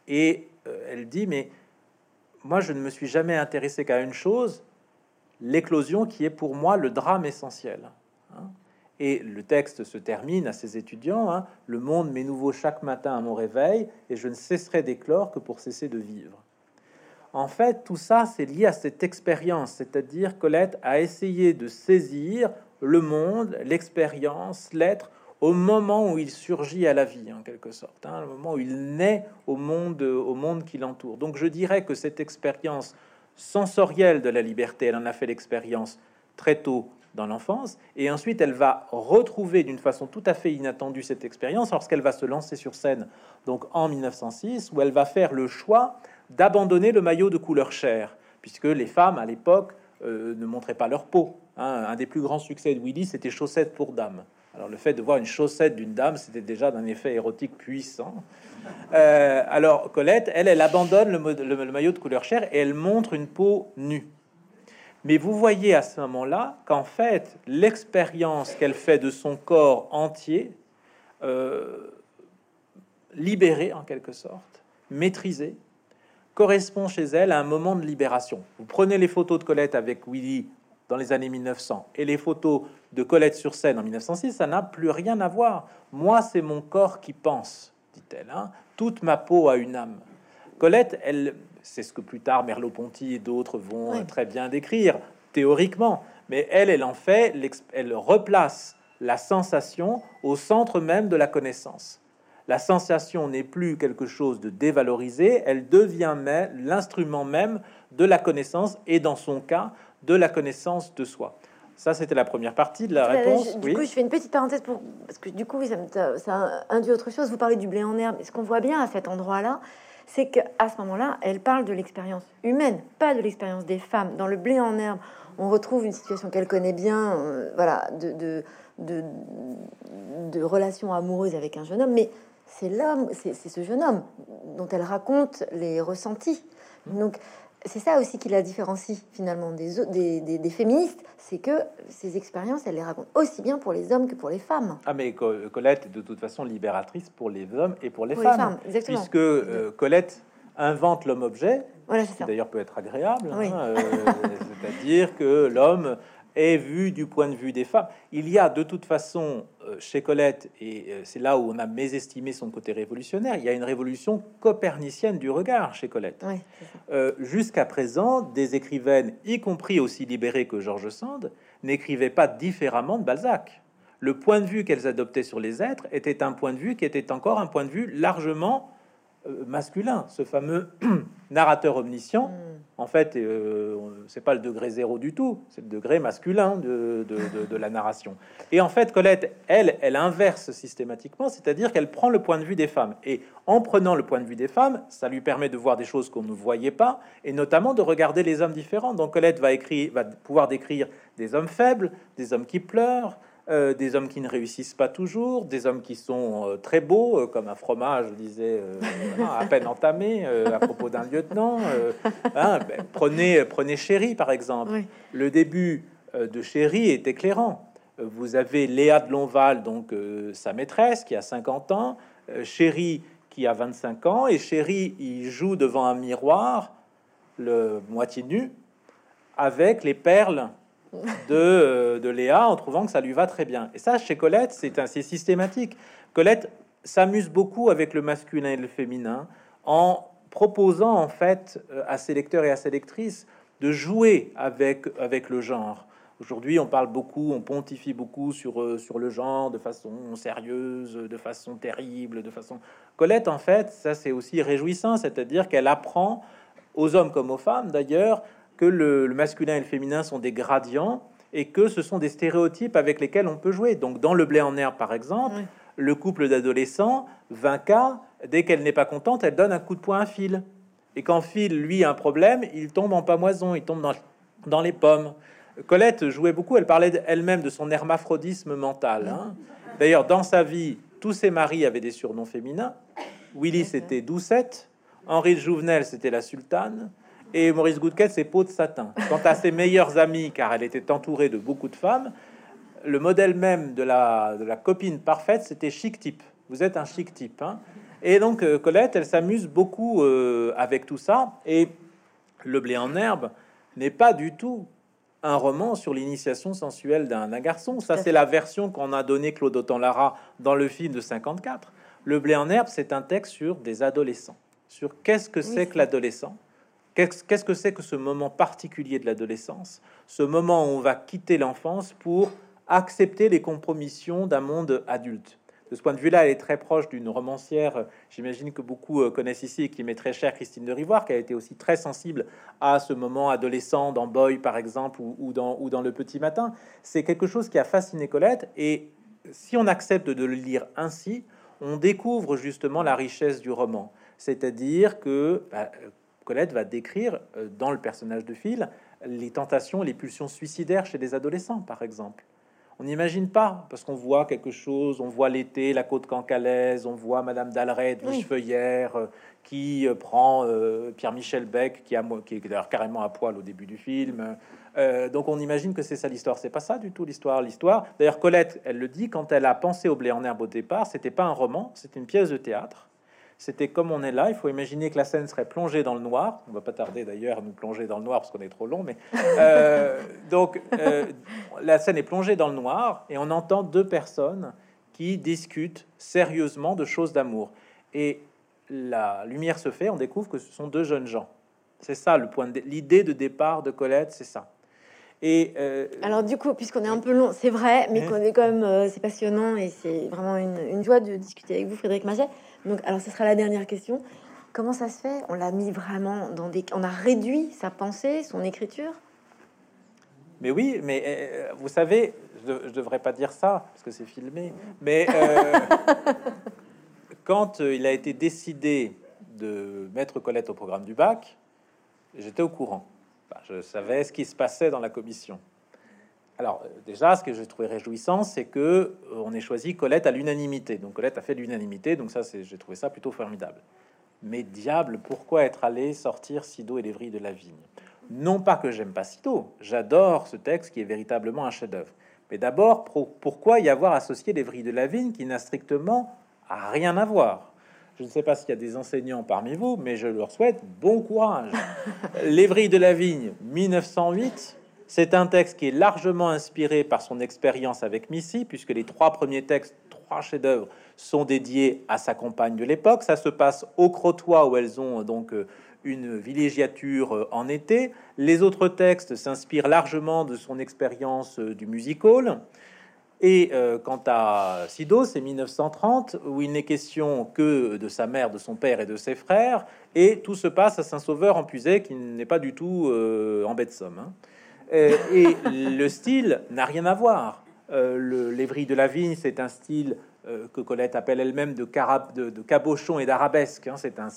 et euh, elle dit, mais moi je ne me suis jamais intéressé qu'à une chose, l'éclosion qui est pour moi le drame essentiel. hein. Et le texte se termine à ses étudiants, hein, le monde m'est nouveau chaque matin à mon réveil, et je ne cesserai d'éclore que pour cesser de vivre. En fait, tout ça, c'est lié à cette expérience, c'est-à-dire Colette a essayé de saisir le monde, l'expérience, l'être, au moment où il surgit à la vie, en quelque sorte, hein, le moment où il naît au monde, au monde qui l'entoure. Donc, je dirais que cette expérience sensorielle de la liberté, elle en a fait l'expérience très tôt dans l'enfance, et ensuite elle va retrouver d'une façon tout à fait inattendue cette expérience lorsqu'elle va se lancer sur scène, donc en 1906, où elle va faire le choix d'abandonner le maillot de couleur chair, puisque les femmes à l'époque euh, ne montraient pas leur peau. hein. Un des plus grands succès de Willy, c'était chaussettes pour dames. Alors le fait de voir une chaussette d'une dame, c'était déjà d'un effet érotique puissant. Euh, alors Colette, elle, elle abandonne le, maillot de couleur chair et elle montre une peau nue. Mais vous voyez à ce moment-là qu'en fait, l'expérience qu'elle fait de son corps entier, euh, libéré en quelque sorte, maîtrisé, correspond chez elle à un moment de libération. Vous prenez les photos de Colette avec Willy dans les années 1900 et les photos de Colette sur scène en 1906, ça n'a plus rien à voir. Moi, c'est mon corps qui pense, dit-elle. hein. Toute ma peau a une âme. Colette, elle, c'est ce que plus tard Merleau-Ponty et d'autres vont Oui. très bien décrire théoriquement, mais elle, elle en fait, elle replace la sensation au centre même de la connaissance. La sensation n'est plus quelque chose de dévalorisé, elle devient l'instrument même de la connaissance et dans son cas de la connaissance de soi. Ça, c'était la première partie de la réponse. je- du oui. coup, je fais une petite parenthèse pour parce que du coup, oui, ça, me- ça- ça induit autre chose. Vous parlez du blé en herbe. Ce qu'on voit bien à cet endroit-là, c'est qu'à ce moment-là, elle parle de l'expérience humaine, pas de l'expérience des femmes. Dans le blé en herbe, on retrouve une situation qu'elle connaît bien, euh, voilà, de, de, de, de relations amoureuses avec un jeune homme, mais c'est l'homme, c'est c'est ce jeune homme dont elle raconte les ressentis. Donc, c'est ça aussi qui la différencie finalement des, des, des- des féministes, c'est que ces expériences, elle les raconte aussi bien pour les hommes que pour les femmes. Ah, mais Co- Colette est de toute façon libératrice pour les hommes et pour les Pour les femmes, femmes, exactement. puisque euh, Colette invente l'homme-objet, Voilà, qui d'ailleurs peut être agréable, Oui. hein, euh, c'est-à-dire que l'homme est vu du point de vue des femmes. Il y a de toute façon euh, chez Colette, et euh, c'est là où on a mésestimé son côté révolutionnaire, il y a une révolution copernicienne du regard chez Colette. Oui. Euh, Jusqu'à présent, des écrivaines, y compris aussi libérées que George Sand, n'écrivaient pas différemment de Balzac. Le point de vue qu'elles adoptaient sur les êtres était un point de vue qui était encore un point de vue largement masculin. Ce fameux narrateur omniscient, Mm. en fait, euh, c'est pas le degré zéro du tout, c'est le degré masculin de, de- de- de la narration. Et en fait, Colette, elle, elle inverse systématiquement, c'est-à-dire qu'elle prend le point de vue des femmes. Et en prenant le point de vue des femmes, ça lui permet de voir des choses qu'on ne voyait pas, et notamment de regarder les hommes différents. Donc Colette va écrire, va pouvoir décrire des hommes faibles, des hommes qui pleurent, euh, des hommes qui ne réussissent pas toujours, des hommes qui sont euh, très beaux, euh, comme un fromage, je disais, à peine entamé, à propos d'un lieutenant. hein, ben, prenez, prenez Chéri, par exemple. Oui. Le début de Chéri est éclairant. vous avez Léa de Lonval, donc sa maîtresse, qui a 50 ans, Chéri qui a 25 ans, et Chéri, il joue devant un miroir, le moitié nu, avec les perles de, de Léa, en trouvant que ça lui va très bien. Et ça, chez Colette, c'est assez systématique. Colette s'amuse beaucoup avec le masculin et le féminin en proposant en fait euh, à ses lecteurs et à ses lectrices de jouer avec, avec le genre. Aujourd'hui, on parle beaucoup, on pontifie beaucoup sur, euh, sur le genre de façon sérieuse, de façon terrible, de façon... Colette, en fait, ça c'est aussi réjouissant, c'est-à-dire qu'elle apprend aux hommes comme aux femmes d'ailleurs que le, masculin et le féminin sont des gradients et que ce sont des stéréotypes avec lesquels on peut jouer. Donc dans Le blé en herbe, par exemple, le couple d'adolescents, 20K, dès qu'elle n'est pas contente, elle donne un coup de poing à Phil. Et quand Phil, lui, a un problème, il tombe en pamoison, il tombe dans, dans les pommes. Colette jouait beaucoup, elle parlait elle-même de son hermaphrodisme mental. Hein. D'ailleurs, dans sa vie, tous ses maris avaient des surnoms féminins. Willy, c'était Doucette. Henri Jouvenel, c'était la sultane. Et Maurice Goudquet, c'est peau de satin. Quant à ses meilleures amies, car elle était entourée de beaucoup de femmes, le modèle même de la, de la copine parfaite, c'était chic type. Vous êtes un chic type. Hein et donc, euh, Colette, elle s'amuse beaucoup euh, avec tout ça. Et Le blé en herbe n'est pas du tout un roman sur l'initiation sensuelle d'un garçon. Ça, c'est la version qu'on a donnée Claude Autant-Lara dans le film de 54. Le blé en herbe, c'est un texte sur des adolescents, sur qu'est-ce que c'est que l'adolescent, qu'est-ce que c'est que ce moment particulier de l'adolescence, ce moment où on va quitter l'enfance pour accepter les compromissions d'un monde adulte. De ce point de vue-là, elle est très proche d'une romancière, j'imagine que beaucoup euh, connaissent ici et qui m'est très chère, Christine de Rivoire, qui a été aussi très sensible à ce moment adolescent dans Boy, par exemple, ou, dans, Le Petit Matin. C'est quelque chose qui a fasciné Colette, et si on accepte de le lire ainsi, on découvre justement la richesse du roman. C'est-à-dire que bah, Colette va décrire euh, dans le personnage de Phil les tentations, les pulsions suicidaires chez des adolescents, par exemple. On n'imagine pas, parce qu'on voit quelque chose, on voit l'été, la côte cancalaise, on voit Madame d'Alred, oui. feuillère, euh, qui euh, prend euh, Pierre-Michel Beck, qui, a, qui est d'ailleurs carrément à poil au début du film. donc on imagine que c'est ça l'histoire. C'est pas ça du tout l'histoire. L'histoire, d'ailleurs Colette, elle le dit, quand elle a pensé au blé en herbe au départ, c'était pas un roman, c'était une pièce de théâtre. C'était comme on est là. Il faut imaginer que la scène serait plongée dans le noir. On va pas tarder d'ailleurs à nous plonger dans le noir parce qu'on est trop long. Mais euh, donc euh, la scène est plongée dans le noir et on entend deux personnes qui discutent sérieusement de choses d'amour. Et la lumière se fait. On découvre que ce sont deux jeunes gens. C'est ça le point. L'idée de départ de Colette, c'est ça. Et euh, alors du coup, puisqu'on est un peu long, c'est vrai, mais qu'on est quand même, c'est passionnant et c'est vraiment une, une, joie de discuter avec vous, Frédéric Maget. Donc, alors, ce sera la dernière question. Comment ça se fait? On l'a mis vraiment dans des... On a réduit sa pensée, son écriture? Mais oui, mais euh, vous savez, je, ne devrais pas dire ça, parce que c'est filmé, mais euh, quand euh, il a été décidé de mettre Colette au programme du bac, j'étais au courant. je savais ce qui se passait dans la commission. Alors euh, déjà, ce que j'ai trouvé réjouissant, c'est que euh, on ait choisi Colette à l'unanimité. Donc Colette a fait l'unanimité, donc ça, j'ai trouvé ça plutôt formidable. Mais diable, pourquoi être allé sortir Sido et les de la vigne? Non pas que j'aime pas Sido, j'adore ce texte qui est véritablement un chef-d'œuvre. Mais d'abord, pourquoi y avoir associé les de la vigne qui n'a strictement rien à voir? Je ne sais pas s'il y a des enseignants parmi vous, mais je leur souhaite bon courage. Lévry de la Vigne, 1908, c'est un texte qui est largement inspiré par son expérience avec Missy, puisque les trois premiers textes, trois chefs-d'œuvre, sont dédiés à sa compagne de l'époque. Ça se passe au Crotoy, où elles ont donc euh, une villégiature euh, en été. Les autres textes s'inspirent largement de son expérience euh, du musical. Et quant à Sido, c'est 1930, où il n'est question que de sa mère, de son père et de ses frères, et tout se passe à Saint-Sauveur en Puisay, qui n'est pas du tout en baie de Somme. Hein. Euh, et le style n'a rien à voir. Euh, le Lévry de la Vigne, c'est un style euh, que Colette appelle elle-même de, de, cabochon et d'arabesque. Hein. C'est un,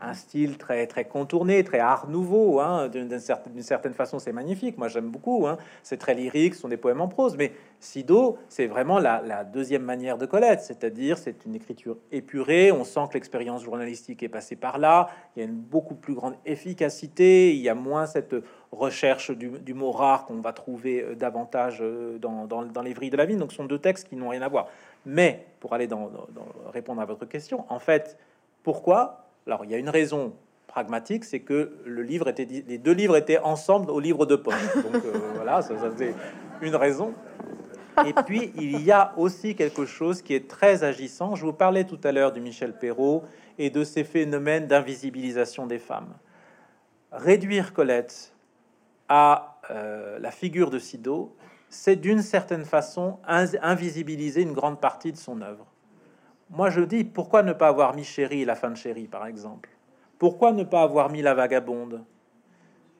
un style très très contourné, très art nouveau. Hein, d'une certaine, façon, c'est magnifique. Moi, j'aime beaucoup. Hein. C'est très lyrique, ce sont des poèmes en prose. Mais Sido, c'est vraiment la, deuxième manière de Colette, c'est-à-dire c'est une écriture épurée. On sent que l'expérience journalistique est passée par là. Il y a une beaucoup plus grande efficacité. Il y a moins cette recherche du, mot rare qu'on va trouver euh, davantage euh, dans, dans, les vrilles de la vie. Donc, ce sont deux textes qui n'ont rien à voir. Mais pour aller dans, répondre à votre question, en fait, pourquoi alors, il y a une raison pragmatique, c'est que le livre était, les deux livres étaient ensemble au livre de poche. Donc euh, voilà, ça, ça faisait une raison. Et puis, il y a aussi quelque chose qui est très agissant. Je vous parlais tout à l'heure du Michel Perrault et de ces phénomènes d'invisibilisation des femmes. Réduire Colette à euh, la figure de Sido, c'est d'une certaine façon invisibiliser une grande partie de son œuvre. Moi, je dis, pourquoi ne pas avoir mis Chéri, la fin de Chéri, par exemple? Pourquoi ne pas avoir mis La Vagabonde?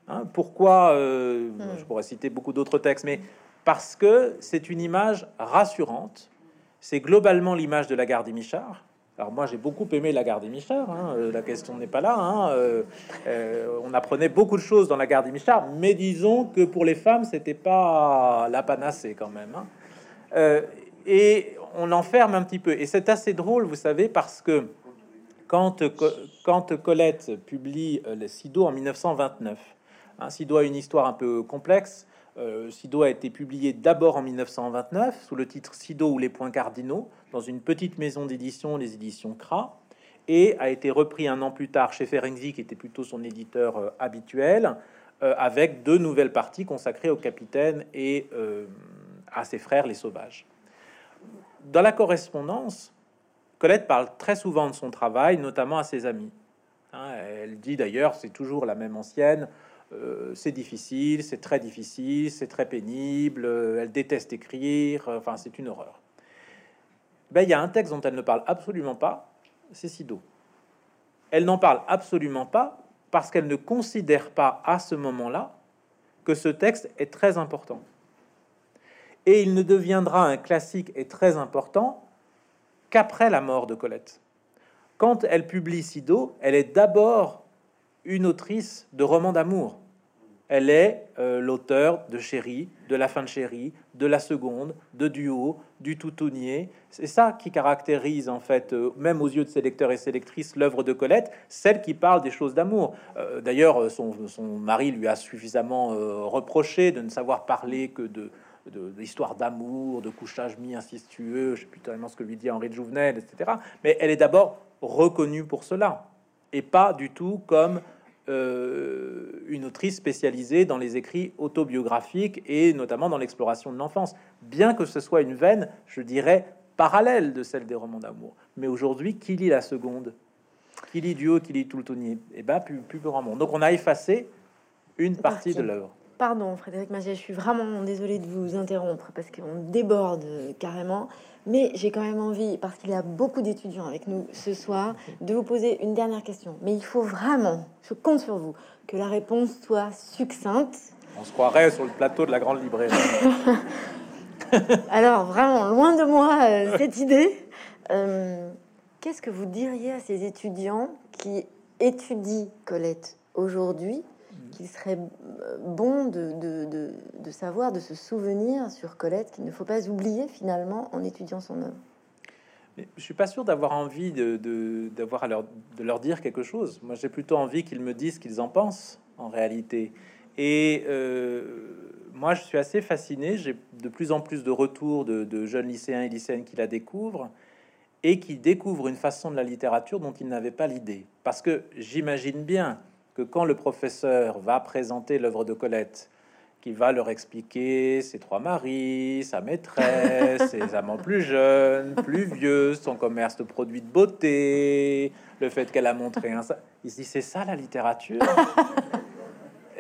Hein Pourquoi, euh, hmm. je pourrais citer beaucoup d'autres textes, mais parce que c'est une image rassurante. C'est globalement l'image de la gare des Michards. Alors moi, j'ai beaucoup aimé la gare des Michards. Hein, euh, la question n'est pas là. Hein, euh, on apprenait beaucoup de choses dans la gare des Michards, mais disons que pour les femmes, c'était pas la panacée quand même. et on enferme un petit peu. Et c'est assez drôle, vous savez, parce que quand, Colette publie euh, le Sido en 1929, hein, Sido a une histoire un peu complexe. Euh, Sido a été publié d'abord en 1929 sous le titre Sido ou les points cardinaux dans une petite maison d'édition, les éditions Cra, et a été repris un an plus tard chez Ferenczi, qui était plutôt son éditeur euh, habituel, avec deux nouvelles parties consacrées au capitaine et à ses frères les sauvages dans la correspondance, Colette parle très souvent de son travail, notamment à ses amis. Hein, elle dit d'ailleurs, c'est toujours la même ancienne, euh, c'est difficile, c'est très difficile, c'est très pénible, euh, elle déteste écrire, euh, enfin c'est une horreur. Ben, il y a un texte dont elle ne parle absolument pas, c'est Sido. Elle n'en parle absolument pas parce qu'elle ne considère pas à ce moment-là que ce texte est très important et il ne deviendra un classique et très important qu'après la mort de Colette. Quand elle publie Sido, elle est d'abord une autrice de romans d'amour. Elle est euh, l'auteur de Chéri, de La fin de Chéri, de La Seconde, de Duo, du Toutonnier. C'est ça qui caractérise, en fait, euh, même aux yeux de ses lecteurs et ses lectrices, l'œuvre de Colette, celle qui parle des choses d'amour. Euh, d'ailleurs, son, mari lui a suffisamment reproché de ne savoir parler que de, d'histoire d'amour, de couchage mi-incestueux, je sais plus tellement ce que lui dit Henri de Jouvenel, etc. Mais elle est d'abord reconnue pour cela, et pas du tout comme euh, une autrice spécialisée dans les écrits autobiographiques et notamment dans l'exploration de l'enfance, bien que ce soit une veine, je dirais, parallèle de celle des romans d'amour. Mais aujourd'hui, qui lit la seconde? Qui lit Duo? Qui lit tout le tonnier Eh ben, plus, plus grand monde. Donc on a effacé une partie de l'œuvre. Pardon, Frédéric Magia, je suis vraiment désolée de vous interrompre parce qu'on déborde carrément. Mais j'ai quand même envie, parce qu'il y a beaucoup d'étudiants avec nous ce soir, de vous poser une dernière question. Mais il faut vraiment, je compte sur vous, que la réponse soit succincte. On se croirait sur le plateau de la grande librairie. Alors, vraiment, loin de moi euh, cette idée. Euh, qu'est-ce que vous diriez à ces étudiants qui étudient Colette aujourd'hui qu'il serait euh, bon de, de, de, savoir, de se souvenir sur Colette, qu'il ne faut pas oublier finalement en étudiant son œuvre. Je suis pas sûr d'avoir envie de, d'avoir leur, de leur dire quelque chose. Moi, j'ai plutôt envie qu'ils me disent ce qu'ils en pensent en réalité. Et euh, moi, je suis assez fasciné. J'ai de plus en plus de retours de jeunes lycéens et lycéennes qui la découvrent et qui découvrent une façon de la littérature dont ils n'avaient pas l'idée. Parce que j'imagine bien que quand le professeur va présenter l'œuvre de Colette, qu'il va leur expliquer ses trois maris, sa maîtresse, ses amants plus jeunes, plus vieux, son commerce de produits de beauté, le fait qu'elle a montré un... Il se dit, c'est ça la littérature?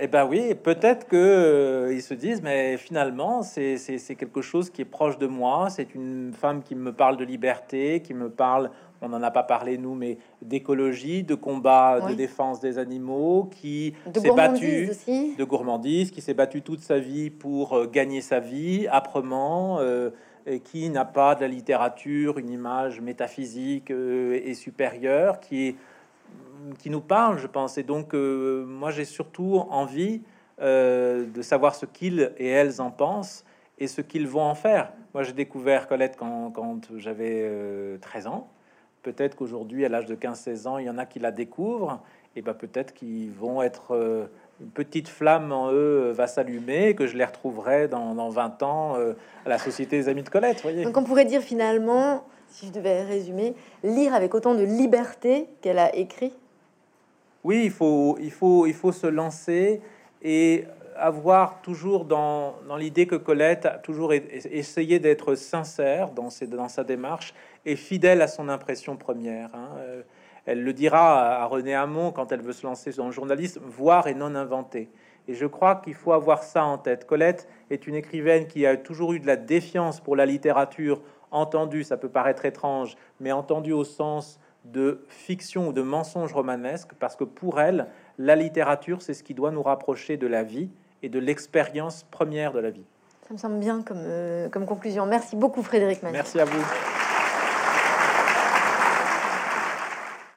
Eh ben oui, peut-être que euh, ils se disent, mais finalement, c'est quelque chose qui est proche de moi. C'est une femme qui me parle de liberté, qui me parle on n'en a pas parlé nous, mais d'écologie, de combat, de défense des animaux, qui s'est battu, de gourmandise, qui s'est battu toute sa vie pour euh, gagner sa vie âprement, euh, et qui n'a pas de la littérature une image métaphysique euh, et supérieure, qui est qui nous parle, je pense. Et donc, moi, j'ai surtout envie de savoir ce qu'ils et elles en pensent et ce qu'ils vont en faire. Moi, j'ai découvert Colette quand, quand j'avais 13 ans. Peut-être qu'aujourd'hui, à l'âge de 15-16 ans, il y en a qui la découvrent. Et ben peut-être qu'ils vont être une petite flamme en eux va s'allumer, que je les retrouverai dans, dans 20 ans à la Société des Amis de Colette. Voyez. Donc on pourrait dire finalement, si je devais résumer, lire avec autant de liberté qu'elle a écrit. Oui, il faut, il faut, il faut se lancer et avoir toujours dans, dans l'idée que Colette a toujours essayé d'être sincère dans, ses, dans sa démarche et fidèle à son impression première. Hein. Euh, elle le dira à René Hamon quand elle veut se lancer dans le journalisme, voir et non inventer. Et je crois qu'il faut avoir ça en tête. Colette est une écrivaine qui a toujours eu de la défiance pour la littérature, entendue, ça peut paraître étrange, mais entendue au sens de fiction ou de mensonge romanesque, parce que pour elle, la littérature, c'est ce qui doit nous rapprocher de la vie et de l'expérience première de la vie. Ça me semble bien comme, euh, comme conclusion. Merci beaucoup Frédéric. Merci à vous.